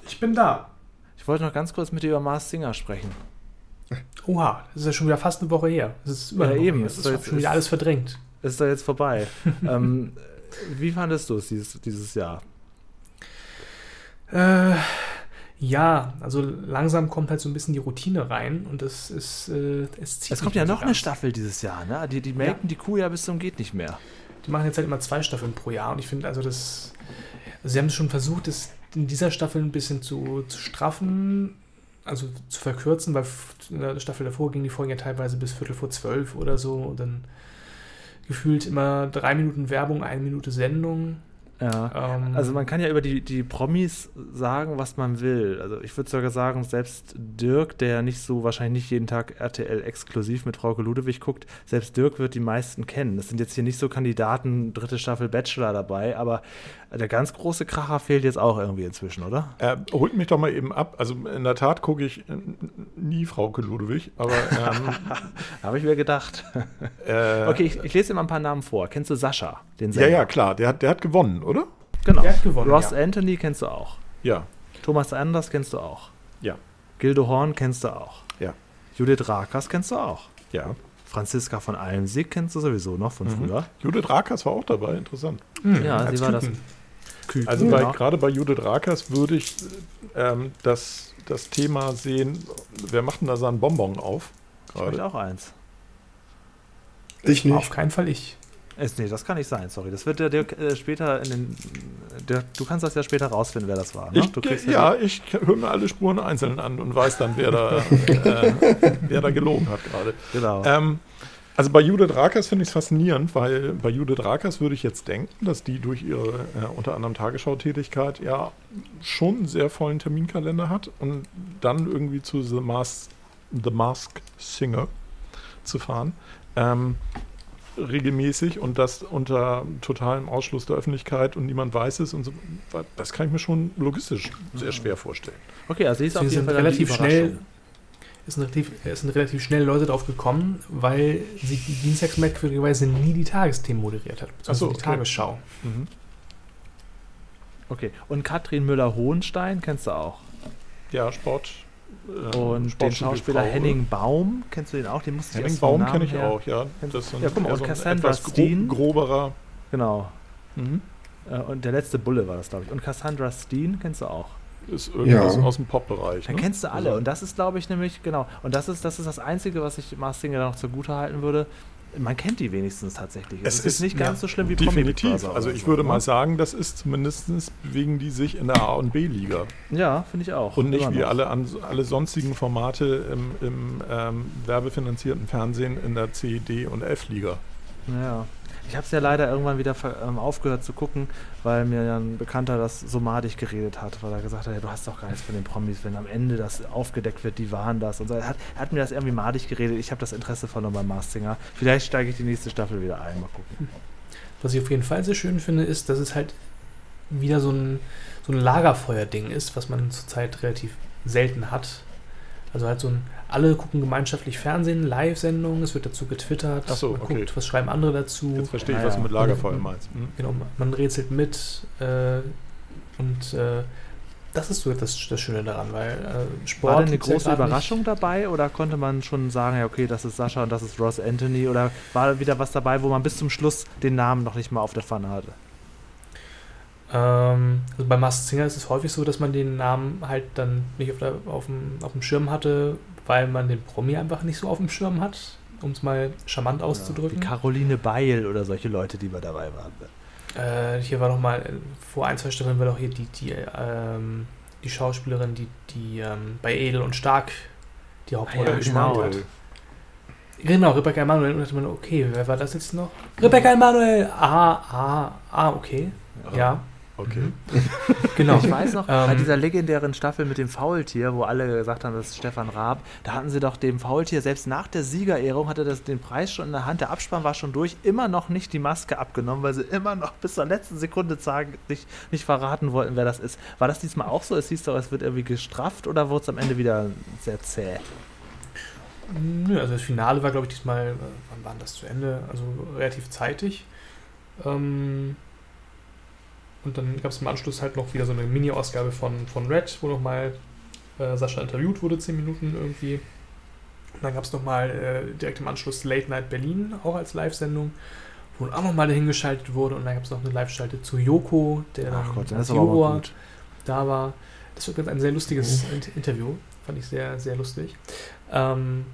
Speaker 3: Ich bin da.
Speaker 1: Ich wollte noch ganz kurz mit dir über Mars Singer sprechen.
Speaker 3: Oha, das ist ja schon wieder fast eine Woche her. Das ist
Speaker 1: ja, eben. Das
Speaker 3: ist, ist schon wieder alles verdrängt
Speaker 1: ist da jetzt vorbei. ähm, wie fandest du es dieses, dieses Jahr?
Speaker 3: Äh, ja, also langsam kommt halt so ein bisschen die Routine rein und es ist. Äh,
Speaker 1: es, zieht es kommt ja noch eine Staffel dieses Jahr, ne? Die, die melken ja. die Kuh ja bis zum geht nicht mehr.
Speaker 3: Die machen jetzt halt immer zwei Staffeln pro Jahr und ich finde also das. Also sie haben schon versucht, das in dieser Staffel ein bisschen zu, zu straffen, also zu verkürzen, weil in der Staffel davor ging die Folgen ja teilweise bis Viertel vor zwölf oder so und dann gefühlt immer drei Minuten Werbung, eine Minute Sendung.
Speaker 1: Ja. Ähm, also man kann ja über die, die Promis sagen, was man will. Also ich würde sogar sagen, selbst Dirk, der nicht so wahrscheinlich nicht jeden Tag RTL exklusiv mit Frauke Ludewig guckt, selbst Dirk wird die meisten kennen. Es sind jetzt hier nicht so Kandidaten, dritte Staffel Bachelor dabei, aber der ganz große Kracher fehlt jetzt auch irgendwie inzwischen, oder?
Speaker 2: Er holt mich doch mal eben ab. Also in der Tat gucke ich nie Frauke Ludewig, aber ähm,
Speaker 1: habe ich mir gedacht. Äh, okay, ich, ich lese dir mal ein paar Namen vor. Kennst du Sascha,
Speaker 2: den Sänger? Ja, ja, klar. Der hat, der hat gewonnen, oder?
Speaker 1: Genau.
Speaker 3: Der hat gewonnen,
Speaker 1: Ross ja. Anthony kennst du auch.
Speaker 2: Ja.
Speaker 1: Thomas Anders kennst du auch.
Speaker 2: Ja.
Speaker 1: Gildo Horn kennst du auch.
Speaker 2: Ja.
Speaker 1: Judith Rakers kennst du auch.
Speaker 2: Ja.
Speaker 1: Franziska von Almsig kennst du sowieso noch von mhm. früher.
Speaker 2: Judith Rakers war auch dabei, interessant.
Speaker 1: Mhm. Ja, Als sie war
Speaker 2: das. Küken, also bei, genau. gerade bei Judith Rakers würde ich ähm, das, das Thema sehen, wer macht denn da seinen Bonbon auf?
Speaker 1: Gerade. Ich auch eins.
Speaker 3: Ich nicht. Auf keinen Fall ich.
Speaker 1: Es, nee, das kann nicht sein, sorry. Das wird der Dirk äh, später in den. Der, du kannst das ja später rausfinden, wer das war.
Speaker 2: Ne? Ich, ja, ja ich höre mir alle Spuren einzeln an und weiß dann, wer da, äh, wer da gelogen hat gerade.
Speaker 1: Genau.
Speaker 2: Ähm, also bei Judith Rakers finde ich es faszinierend, weil bei Judith Rakers würde ich jetzt denken, dass die durch ihre äh, unter anderem Tagesschau-Tätigkeit ja schon einen sehr vollen Terminkalender hat und dann irgendwie zu The Mask, The Mask Singer zu fahren. Ähm, regelmäßig und das unter totalem Ausschluss der Öffentlichkeit und niemand weiß es und so, das kann ich mir schon logistisch sehr schwer vorstellen.
Speaker 1: Okay, also sie ist auf
Speaker 3: jeden Fall relativ schnell. Es sind, relativ, es sind relativ schnell Leute drauf gekommen, weil sie dienstags merkwürdigerweise nie die Tagesthemen moderiert hat,
Speaker 2: also so,
Speaker 3: die
Speaker 2: okay.
Speaker 3: Tagesschau.
Speaker 2: Mhm.
Speaker 1: Okay. Und Katrin Müller-Hohenstein kennst du auch.
Speaker 2: Ja, Sport. äh,
Speaker 1: Und den
Speaker 2: Sportstudio
Speaker 1: Schauspieler
Speaker 2: Frau,
Speaker 1: Henning Baum, kennst du den auch? Den musste ich
Speaker 2: Henning Baum kenne ich
Speaker 1: her-
Speaker 2: auch, ja. Das ist so ein,
Speaker 1: Ja, guck mal, und
Speaker 2: so ein
Speaker 1: Cassandra
Speaker 2: etwas gro
Speaker 1: Steen.
Speaker 2: groberer.
Speaker 1: Genau.
Speaker 2: Mhm.
Speaker 1: Äh, Und der letzte Bulle war das, glaube ich. Und Cassandra Steen kennst du auch.
Speaker 2: Ist irgendwas
Speaker 4: Ja.
Speaker 2: aus dem Pop-Bereich.
Speaker 1: Dann
Speaker 2: ne?
Speaker 1: kennst du alle.
Speaker 2: Also-
Speaker 1: Und das ist, glaube ich, nämlich, genau. Und das ist, das ist das Einzige, was ich Mars Singer noch zugute halten würde. Man kennt die wenigstens tatsächlich.
Speaker 2: Es
Speaker 1: Es, ist,
Speaker 2: ist-
Speaker 1: nicht
Speaker 2: ja,
Speaker 1: ganz so schlimm wie
Speaker 2: Definitiv. Also
Speaker 1: oder
Speaker 2: ich
Speaker 1: so,
Speaker 2: würde
Speaker 1: ne?
Speaker 2: mal sagen, das ist zumindest bewegen die sich in der A- und B-Liga.
Speaker 1: Ja, finde ich auch.
Speaker 2: Und nicht wie
Speaker 1: noch.
Speaker 2: alle, an, alle sonstigen Formate im, im ähm, werbefinanzierten Fernsehen in der C, D und F-Liga.
Speaker 1: Ja. Ich habe es ja leider irgendwann wieder ähm, aufgehört zu gucken, weil mir ja ein Bekannter das so madig geredet hat, weil er gesagt hat, ja, du hast doch gar nichts von den Promis, wenn am Ende das aufgedeckt wird, die waren das und so. Er hat, er hat mir das irgendwie madig geredet. Ich habe das Interesse verloren beim Mars Singer. Vielleicht steige ich die nächste Staffel wieder ein. Mal gucken.
Speaker 3: Was ich auf jeden Fall sehr schön finde, ist, dass es halt wieder so ein, so ein Lagerfeuer-Ding ist, was man zurzeit relativ selten hat. Also halt so ein, alle gucken gemeinschaftlich Fernsehen, Live-Sendungen, es wird dazu getwittert,
Speaker 2: Ach so,
Speaker 3: man
Speaker 2: okay.
Speaker 3: guckt, was schreiben andere dazu.
Speaker 2: Jetzt verstehe ich, was du mit Lagerfeuer
Speaker 3: Mhm.
Speaker 2: meinst. Mhm.
Speaker 3: Genau, man rätselt mit äh, und äh, das ist so das, das Schöne daran, weil äh, Sport
Speaker 1: War denn eine große Überraschung dabei oder konnte man schon sagen, ja, okay, das ist Sascha und das ist Ross Anthony oder war wieder was dabei, wo man bis zum Schluss den Namen noch nicht mal auf der Pfanne hatte?
Speaker 3: Ähm, also bei Masked Singer ist es häufig so, dass man den Namen halt dann nicht auf, der, auf, dem, auf dem Schirm hatte, weil man den Promi einfach nicht so auf dem Schirm hat, um es mal charmant auszudrücken.
Speaker 1: Die Caroline Beil oder solche Leute, die wir dabei waren.
Speaker 3: Äh, hier war doch mal, vor ein, zwei Staffeln war doch hier die, die, ähm, die Schauspielerin, die, die ähm, bei Edel und Stark die Hauptrolle
Speaker 1: Ah ja,
Speaker 3: gespielt
Speaker 1: genau.
Speaker 3: hat. Genau, Rebecca Emanuel. Und da dachte man, okay, wer war das jetzt noch? Rebecca Emanuel! Ah, ah, ah, okay. Ja.
Speaker 2: Okay.
Speaker 3: Mhm. Genau.
Speaker 1: Ich weiß noch, bei
Speaker 3: Ähm,
Speaker 1: dieser legendären Staffel mit dem Faultier, wo alle gesagt haben, das ist Stefan Raab, da hatten sie doch dem Faultier, selbst nach der Siegerehrung hatte das den Preis schon in der Hand, der Abspann war schon durch, immer noch nicht die Maske abgenommen, weil sie immer noch bis zur letzten Sekunde sagen, nicht, nicht verraten wollten, wer das ist. War das diesmal auch so? Es hieß doch, es wird irgendwie gestrafft oder wurde es am Ende wieder sehr zäh?
Speaker 3: Nö, also das Finale war, glaube ich, diesmal, äh, wann war das zu Ende? Also relativ zeitig. Ähm, und dann gab es im Anschluss halt noch wieder so eine Mini-Ausgabe von, von Red, wo nochmal äh, Sascha interviewt wurde, 10 Minuten irgendwie. Und dann gab es nochmal äh, direkt im Anschluss Late Night Berlin, auch als Live-Sendung, wo auch nochmal dahin geschaltet wurde. Und dann gab es noch eine Live-Schalte zu Joko, der
Speaker 1: Ach Gott, das gut.
Speaker 3: da war. Das war ganz ein sehr lustiges Int- Interview. Fand ich sehr, sehr lustig. Ähm,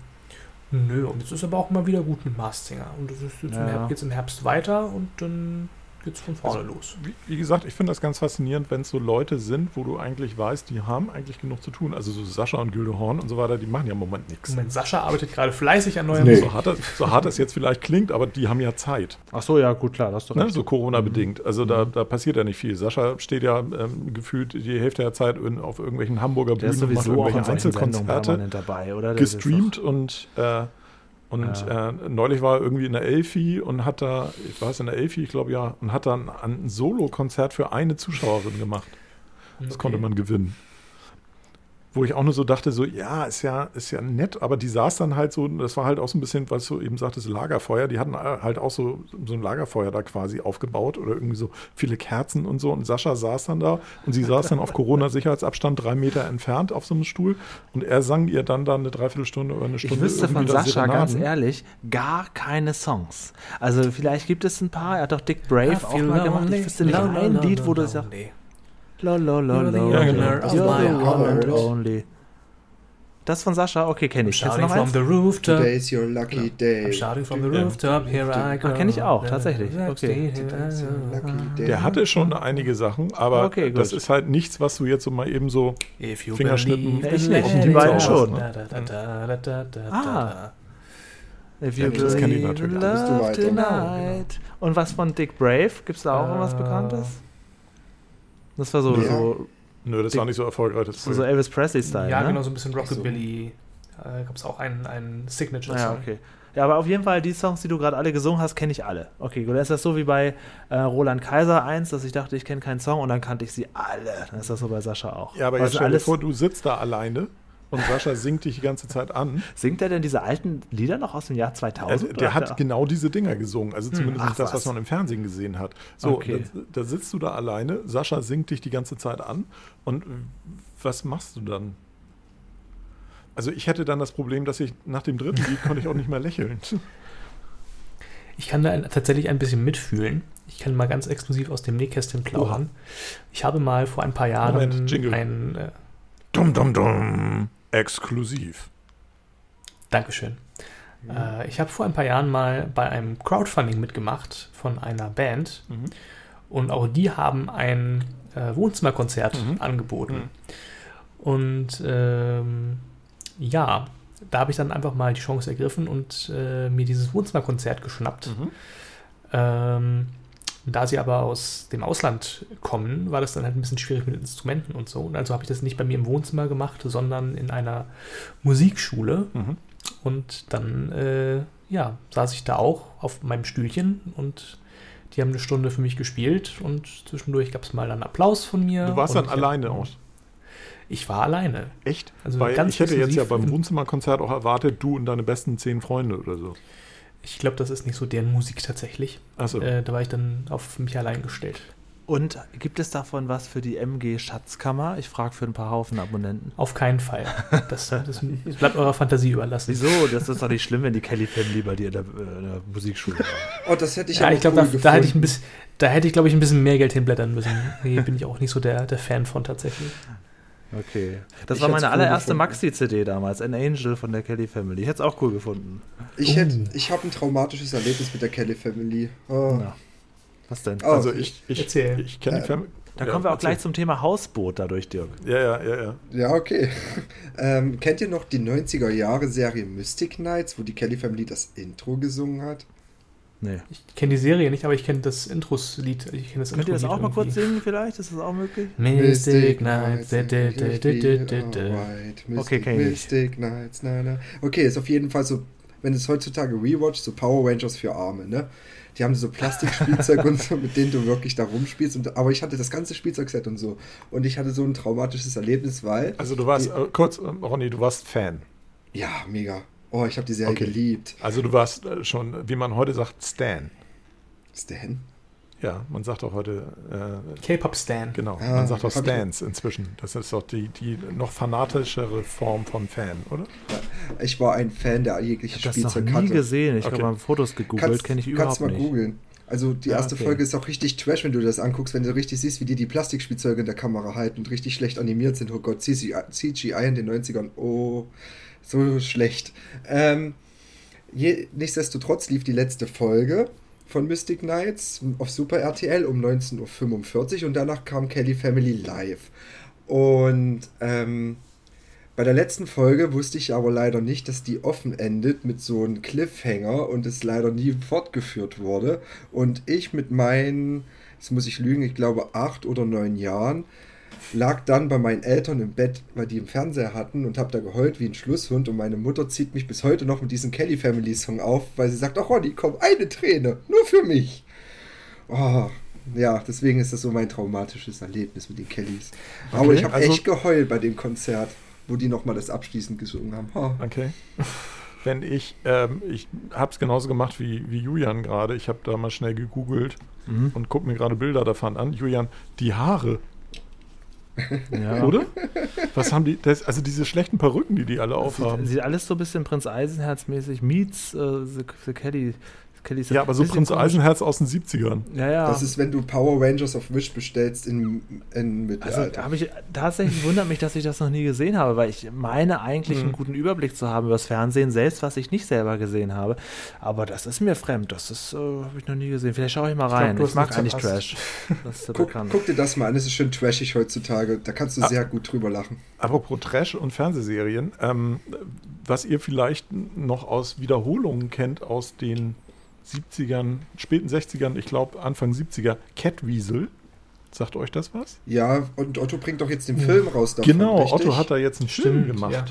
Speaker 3: nö, und jetzt ist aber auch mal wieder gut mit Mars Singer. Und es ist jetzt im
Speaker 1: Ja.
Speaker 3: Herbst, geht's im Herbst weiter und dann geht's von vorne
Speaker 2: Also,
Speaker 3: los.
Speaker 2: Wie, wie gesagt, ich finde das ganz faszinierend, wenn es so Leute sind, wo du eigentlich weißt, die haben eigentlich genug zu tun. Also so Sascha und Gilde Horn und so weiter, die machen ja im Moment nichts.
Speaker 3: Moment, Sascha arbeitet gerade fleißig an neuem
Speaker 4: Nee.
Speaker 2: So hart, das, so hart das jetzt vielleicht klingt, aber die haben ja Zeit.
Speaker 1: Ach so, ja, gut, klar, das ist doch
Speaker 2: Ne?
Speaker 1: recht.
Speaker 2: So Corona-bedingt. Also da, da passiert ja nicht viel. Sascha steht ja ähm, gefühlt die Hälfte der Zeit in, auf irgendwelchen Hamburger Bühnen und macht
Speaker 1: sowieso auch in
Speaker 2: irgendwelche Einzelkonzerte
Speaker 1: permanent dabei, oder? Der ist
Speaker 2: gestreamt und, äh, und
Speaker 1: Ja.
Speaker 2: äh, neulich war er irgendwie in der Elfi und hat da, ich weiß in der Elfi, ich glaube ja, und hat dann ein Solo-Konzert für eine Zuschauerin gemacht. Das
Speaker 3: Okay.
Speaker 2: konnte man gewinnen. Wo ich auch nur so dachte, so, ja, ist ja, ist ja nett, aber die saß dann halt so, das war halt auch so ein bisschen, was du eben sagtest, Lagerfeuer. Die hatten halt auch so, so ein Lagerfeuer da quasi aufgebaut oder irgendwie so viele Kerzen und so. Und Sascha saß dann da und sie saß dann auf Corona-Sicherheitsabstand drei Meter entfernt auf so einem Stuhl und er sang ihr dann da eine Dreiviertelstunde oder eine Stunde.
Speaker 1: Ich wüsste von Sascha ganz
Speaker 2: Serenaden.
Speaker 1: ehrlich gar keine Songs. Also vielleicht gibt es ein paar. Er hat doch Dick Brave auch mal gemacht. Ich wüsste nicht ein Lied, wo du sagst, only. Das von Sascha? Okay, kenne ich. Kennst du
Speaker 3: Shouting
Speaker 1: noch
Speaker 3: from
Speaker 1: eins?
Speaker 3: the rooftop.
Speaker 4: Today's your lucky day.
Speaker 3: I'm shouting from the rooftop, here I go.
Speaker 1: Ah, kenn ich auch, tatsächlich. Okay.
Speaker 4: Today's your lucky day.
Speaker 2: Der hatte schon einige Sachen, aber
Speaker 1: Okay,
Speaker 2: das ist halt nichts, was du jetzt so mal eben so. Fingerschnippen.
Speaker 1: Ich nicht, die beiden
Speaker 3: go.
Speaker 1: schon. Ah. If
Speaker 2: Ja,
Speaker 1: you
Speaker 2: das kenn ich natürlich.
Speaker 1: love
Speaker 4: weiter.
Speaker 1: tonight. Und was von Dick Brave? Gibt es da auch irgendwas
Speaker 3: Äh,
Speaker 1: Bekanntes? Das war so,
Speaker 4: Ja.
Speaker 1: so,
Speaker 2: Nö, das war nicht so erfolgreich. Das
Speaker 1: so, Elvis Presley-Style.
Speaker 3: Ja,
Speaker 1: ne?
Speaker 3: genau, so ein bisschen Rockabilly. Äh, Gab es auch einen, einen Signature-Song.
Speaker 1: Ja, okay. Ja, aber auf jeden Fall, die Songs, die du gerade alle gesungen hast, kenne ich alle. Okay, gut, dann ist das so wie bei äh, Roland Kaiser 1, dass ich dachte, ich kenne keinen Song und dann kannte ich sie alle. Dann ist das so bei Sascha auch.
Speaker 2: Ja, aber
Speaker 1: Also
Speaker 2: jetzt stell dir
Speaker 1: alles-
Speaker 2: vor, du sitzt da alleine und Sascha singt dich die ganze Zeit an.
Speaker 1: Singt er denn diese alten Lieder noch aus dem Jahr 2000?
Speaker 2: Also, der hat genau diese Dinger gesungen. Also zumindest
Speaker 1: ach
Speaker 2: nicht das, was
Speaker 1: was.
Speaker 2: man im Fernsehen gesehen hat. So,
Speaker 1: Okay.
Speaker 2: da, da sitzt du da alleine, Sascha singt dich die ganze Zeit an und was machst du dann? Also ich hätte dann das Problem, dass ich nach dem dritten Lied konnte ich auch nicht mehr lächeln.
Speaker 3: Ich kann da tatsächlich ein bisschen mitfühlen. Ich kann mal ganz exklusiv aus dem Nähkästchen plaudern. Ich habe mal vor ein paar Jahren
Speaker 2: Moment, Jingle.
Speaker 3: ein. Äh,
Speaker 2: Dum dum dum. Exklusiv.
Speaker 3: Dankeschön. Äh, ich habe vor ein paar Jahren mal bei einem Crowdfunding mitgemacht von einer Band
Speaker 2: Mhm.
Speaker 3: und auch die haben ein äh, Wohnzimmerkonzert
Speaker 2: Mhm.
Speaker 3: angeboten.
Speaker 2: Mhm.
Speaker 3: Und ähm, ja, da habe ich dann einfach mal die Chance ergriffen und äh, mir dieses Wohnzimmerkonzert geschnappt.
Speaker 2: Mhm.
Speaker 3: Ähm, da sie aber aus dem Ausland kommen, war das dann halt ein bisschen schwierig mit Instrumenten und so. Und also habe ich das nicht bei mir im Wohnzimmer gemacht, sondern in einer Musikschule.
Speaker 2: Mhm.
Speaker 3: Und dann, äh, ja, saß ich da auch auf meinem Stühlchen und die haben eine Stunde für mich gespielt und zwischendurch gab es mal dann Applaus von mir.
Speaker 2: Du warst dann alleine aus.
Speaker 3: Ich war alleine.
Speaker 2: Echt?
Speaker 3: Also
Speaker 2: Weil ich hätte jetzt ja beim Wohnzimmerkonzert auch erwartet, du und deine besten zehn Freunde oder so.
Speaker 3: Ich glaube, das ist nicht so deren Musik tatsächlich.
Speaker 2: Achso.
Speaker 3: Äh, da war ich dann auf mich allein gestellt.
Speaker 1: Und gibt es davon was für die MG Schatzkammer? Ich frage für ein paar Haufen Abonnenten.
Speaker 3: Auf keinen Fall. Das, das, das bleibt eurer Fantasie überlassen.
Speaker 1: Wieso? Das ist doch nicht schlimm, wenn die Kelly Family bei dir in der, äh, in der Musikschule war.
Speaker 4: Oh, das hätte ich
Speaker 3: Ja,
Speaker 4: aber
Speaker 3: ich glaube,
Speaker 4: cool
Speaker 3: da, da hätte ich ein bisschen, da hätte ich, glaube ich, ein bisschen mehr Geld hinblättern müssen. Nee, bin ich auch nicht so der, der Fan von tatsächlich.
Speaker 1: Okay. Das
Speaker 4: Ich
Speaker 1: war meine
Speaker 4: cool
Speaker 1: allererste. Maxi-CD damals, An Angel von der Kelly Family. Ich hätte es auch cool gefunden.
Speaker 4: Ich, hätt-
Speaker 3: Uh.
Speaker 4: ich habe ein traumatisches Erlebnis mit der Kelly Family. Oh.
Speaker 1: Na, was denn?
Speaker 4: Oh,
Speaker 2: also ich, ich,
Speaker 3: Erzähl.
Speaker 2: ich kenne die
Speaker 4: Äh,
Speaker 2: Family.
Speaker 1: Da
Speaker 2: Ja,
Speaker 1: kommen wir auch
Speaker 2: erzähl.
Speaker 1: gleich zum Thema Hausboot dadurch, Dirk.
Speaker 2: Ja, ja, ja, ja.
Speaker 4: Ja, okay. ähm, kennt ihr noch die 90er Jahre Serie Mystic Knights, wo die Kelly Family das Intro gesungen hat?
Speaker 1: Nee.
Speaker 3: Ich kenne die Serie nicht, aber ich kenne das Intros-Lied. Ich kenne das
Speaker 1: Könnt ihr das auch mal kurz singen vielleicht? Ist das auch möglich?
Speaker 3: Mystic Nights.
Speaker 1: Okay, kenn ich.
Speaker 4: Mystic Nights, na, na. Okay, ist auf jeden Fall so, wenn es heutzutage Rewatch, so Power Rangers für Arme, ne? Die haben so Plastikspielzeug und so, mit denen du wirklich da rumspielst. Und, aber ich hatte das ganze Spielzeugset und so. Und ich hatte so ein traumatisches Erlebnis, weil.
Speaker 2: Also du warst,
Speaker 4: Die-
Speaker 2: äh, kurz, äh, Ronny, du warst Fan.
Speaker 4: Ja, mega. Oh, ich habe die Serie
Speaker 2: Okay.
Speaker 4: geliebt.
Speaker 2: Also du warst äh, schon, wie man heute sagt, Stan.
Speaker 4: Stan?
Speaker 2: Ja, man sagt auch heute, äh,
Speaker 3: K-Pop-Stan.
Speaker 2: genau,
Speaker 4: Ah,
Speaker 2: man sagt auch
Speaker 4: ich-
Speaker 2: Stans inzwischen. Das ist doch die, die noch fanatischere Form von Fan, oder?
Speaker 4: Ich war ein Fan, der
Speaker 1: Ich
Speaker 4: jegliche
Speaker 1: habe das noch
Speaker 4: Spielzeug
Speaker 1: nie
Speaker 4: hatte.
Speaker 1: gesehen. Ich
Speaker 2: Okay.
Speaker 1: habe mal Fotos gegoogelt, kenne ich
Speaker 4: kannst
Speaker 1: überhaupt
Speaker 4: mal
Speaker 1: nicht.
Speaker 4: googeln. Also die
Speaker 1: Ja,
Speaker 4: erste
Speaker 1: okay.
Speaker 4: Folge ist auch richtig trash, wenn du das anguckst, wenn du richtig siehst, wie die die Plastikspielzeuge in der Kamera halten und richtig schlecht animiert sind. Oh Gott, CGI, CGI in den 90ern, oh, so schlecht. Ähm, je, nichtsdestotrotz lief die letzte Folge von Mystic Knights auf Super RTL um 19.45 Uhr und danach kam Kelly Family Live. Und ähm, bei der letzten Folge wusste ich aber leider nicht, dass die offen endet mit so einem Cliffhanger und es leider nie fortgeführt wurde. Und ich mit meinen, jetzt muss ich lügen, ich glaube acht oder neun Jahren, lag dann bei meinen Eltern im Bett, weil die einen Fernseher hatten und habe da geheult wie ein Schlusshund und meine Mutter zieht mich bis heute noch mit diesem Kelly Family Song auf, weil sie sagt, ach Ronny, komm, eine Träne, nur für mich. Oh, ja, deswegen ist das so mein traumatisches Erlebnis mit den Kellys. Aber
Speaker 2: Okay,
Speaker 4: ich habe
Speaker 2: also-
Speaker 4: echt geheult bei dem Konzert, wo die nochmal das abschließend gesungen haben. Oh.
Speaker 2: Okay. Wenn ich, ähm, ich habe es genauso gemacht wie, wie Julian gerade. Ich habe da mal schnell gegoogelt
Speaker 1: Mhm.
Speaker 2: und gucke mir gerade Bilder davon an. Julian, die Haare,
Speaker 1: Ja.
Speaker 2: oder? Was haben die, das, also diese schlechten Perücken, die die alle
Speaker 1: Sieht,
Speaker 2: aufhaben.
Speaker 1: sieht alles so ein bisschen Prinz Eisenherz-mäßig. Meets äh, the, the Kelly. Kelly
Speaker 2: Ja, aber so Prinz
Speaker 1: komisch.
Speaker 2: Eisenherz aus den 70ern.
Speaker 1: Ja, ja.
Speaker 4: Das ist, wenn du Power Rangers auf Wish bestellst in, in
Speaker 1: Also
Speaker 4: Mittelalter.
Speaker 1: habe ich tatsächlich wundert mich, dass ich das noch nie gesehen habe, weil ich meine eigentlich
Speaker 2: Mhm.
Speaker 1: einen guten Überblick zu haben über das Fernsehen, selbst was ich nicht selber gesehen habe. Aber das ist mir fremd. Das ist äh, habe ich noch nie gesehen. Vielleicht schaue ich mal
Speaker 3: glaub,
Speaker 1: rein.
Speaker 3: du
Speaker 1: Ich,
Speaker 3: hast
Speaker 1: mag
Speaker 3: nichts
Speaker 1: eigentlich. Trash. Das ist ja
Speaker 4: guck, guck dir das mal an, es ist schön trashig heutzutage. Da kannst du
Speaker 2: Ah.
Speaker 4: sehr gut drüber lachen.
Speaker 2: Apropos Trash und Fernsehserien, ähm, was ihr vielleicht noch aus Wiederholungen kennt aus den 70ern, späten 60ern, ich glaube Anfang 70er, Catwiesel. Sagt euch das was?
Speaker 4: Ja, und Otto bringt doch jetzt den Film raus davon,
Speaker 2: genau,
Speaker 4: richtig?
Speaker 2: Otto hat da jetzt einen Film
Speaker 3: Stimmt,
Speaker 2: gemacht.
Speaker 3: ja.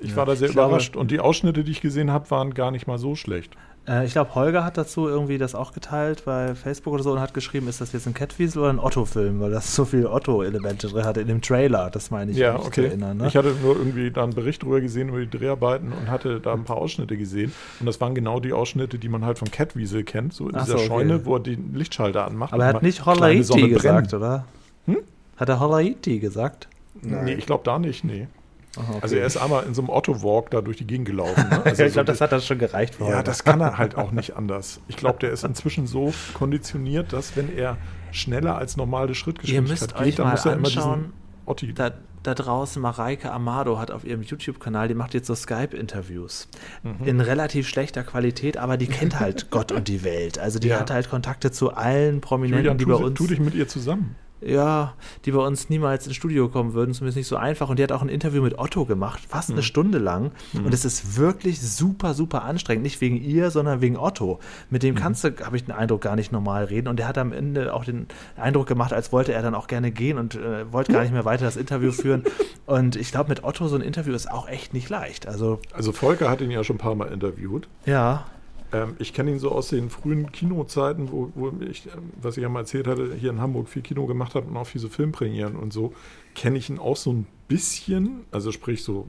Speaker 2: Ich
Speaker 1: Ja.
Speaker 2: war da sehr
Speaker 1: Ich glaube-
Speaker 2: überrascht und die Ausschnitte, die ich gesehen habe, waren gar nicht mal so schlecht.
Speaker 1: Äh, ich glaube, Holger hat dazu irgendwie das auch geteilt bei Facebook oder so und hat geschrieben, ist das jetzt ein Catwiesel oder ein Otto-Film, weil das so viele Otto-Elemente drin hatte in dem Trailer, das meine ich
Speaker 2: Ja,
Speaker 1: mich zu
Speaker 2: okay.
Speaker 1: erinnern. Ne?
Speaker 2: Ich hatte nur irgendwie da einen Bericht drüber gesehen über die Dreharbeiten und hatte da ein paar Ausschnitte gesehen. Und das waren genau die Ausschnitte, die man halt von Catwiesel kennt, so in
Speaker 1: Ach
Speaker 2: dieser
Speaker 1: so, okay.
Speaker 2: Scheune, wo er den Lichtschalter anmacht.
Speaker 1: Aber er hat nicht Holaiti gesagt, oder?
Speaker 2: Hm?
Speaker 1: Hat er Holaiti gesagt?
Speaker 4: Nein.
Speaker 2: Nee, ich glaube da nicht, nee.
Speaker 1: Aha, okay.
Speaker 2: Also er ist einmal in so einem Otto-Walk da durch die Gegend gelaufen. Ne? Also
Speaker 1: ja, ich
Speaker 2: so
Speaker 1: glaube, das hat das schon gereicht für
Speaker 2: Ja,
Speaker 1: heute.
Speaker 2: das kann er halt auch nicht anders. Ich glaube, der ist inzwischen so konditioniert, dass wenn er schneller als normale Schrittgeschwindigkeit geht, dann muss er immer diesen Otti.
Speaker 1: da, da draußen Mareike Amado hat auf ihrem YouTube-Kanal, die macht jetzt so Skype-Interviews
Speaker 2: Mhm.
Speaker 1: in relativ schlechter Qualität, aber die kennt halt Gott und die Welt. Also die
Speaker 2: Ja.
Speaker 1: hat halt Kontakte zu allen Prominenten,
Speaker 2: Julian,
Speaker 1: die bei uns,
Speaker 2: tu dich mit ihr zusammen.
Speaker 1: Ja, die bei uns niemals ins Studio kommen würden, zumindest nicht so einfach. Und die hat auch ein Interview mit Otto gemacht, fast
Speaker 2: Mhm.
Speaker 1: eine Stunde lang. Und es ist wirklich super, super anstrengend. Nicht wegen ihr, sondern wegen Otto. Mit
Speaker 2: Mhm.
Speaker 1: dem kannst du, habe ich den Eindruck, gar nicht normal reden. Und der hat am Ende auch den Eindruck gemacht, als wollte er dann auch gerne gehen und äh, wollte gar nicht mehr weiter das Interview führen. Und ich glaube, mit Otto so ein Interview ist auch echt nicht leicht. Also,
Speaker 2: Also Volker hat ihn ja schon ein paar Mal interviewt.
Speaker 1: ja.
Speaker 2: Ähm, ich kenne ihn so aus den frühen Kinozeiten, wo, wo ich, ähm, was ich ja mal erzählt hatte, hier in Hamburg viel Kino gemacht habe und auch viele Filmpremieren und so, kenne ich ihn auch so ein bisschen, also sprich so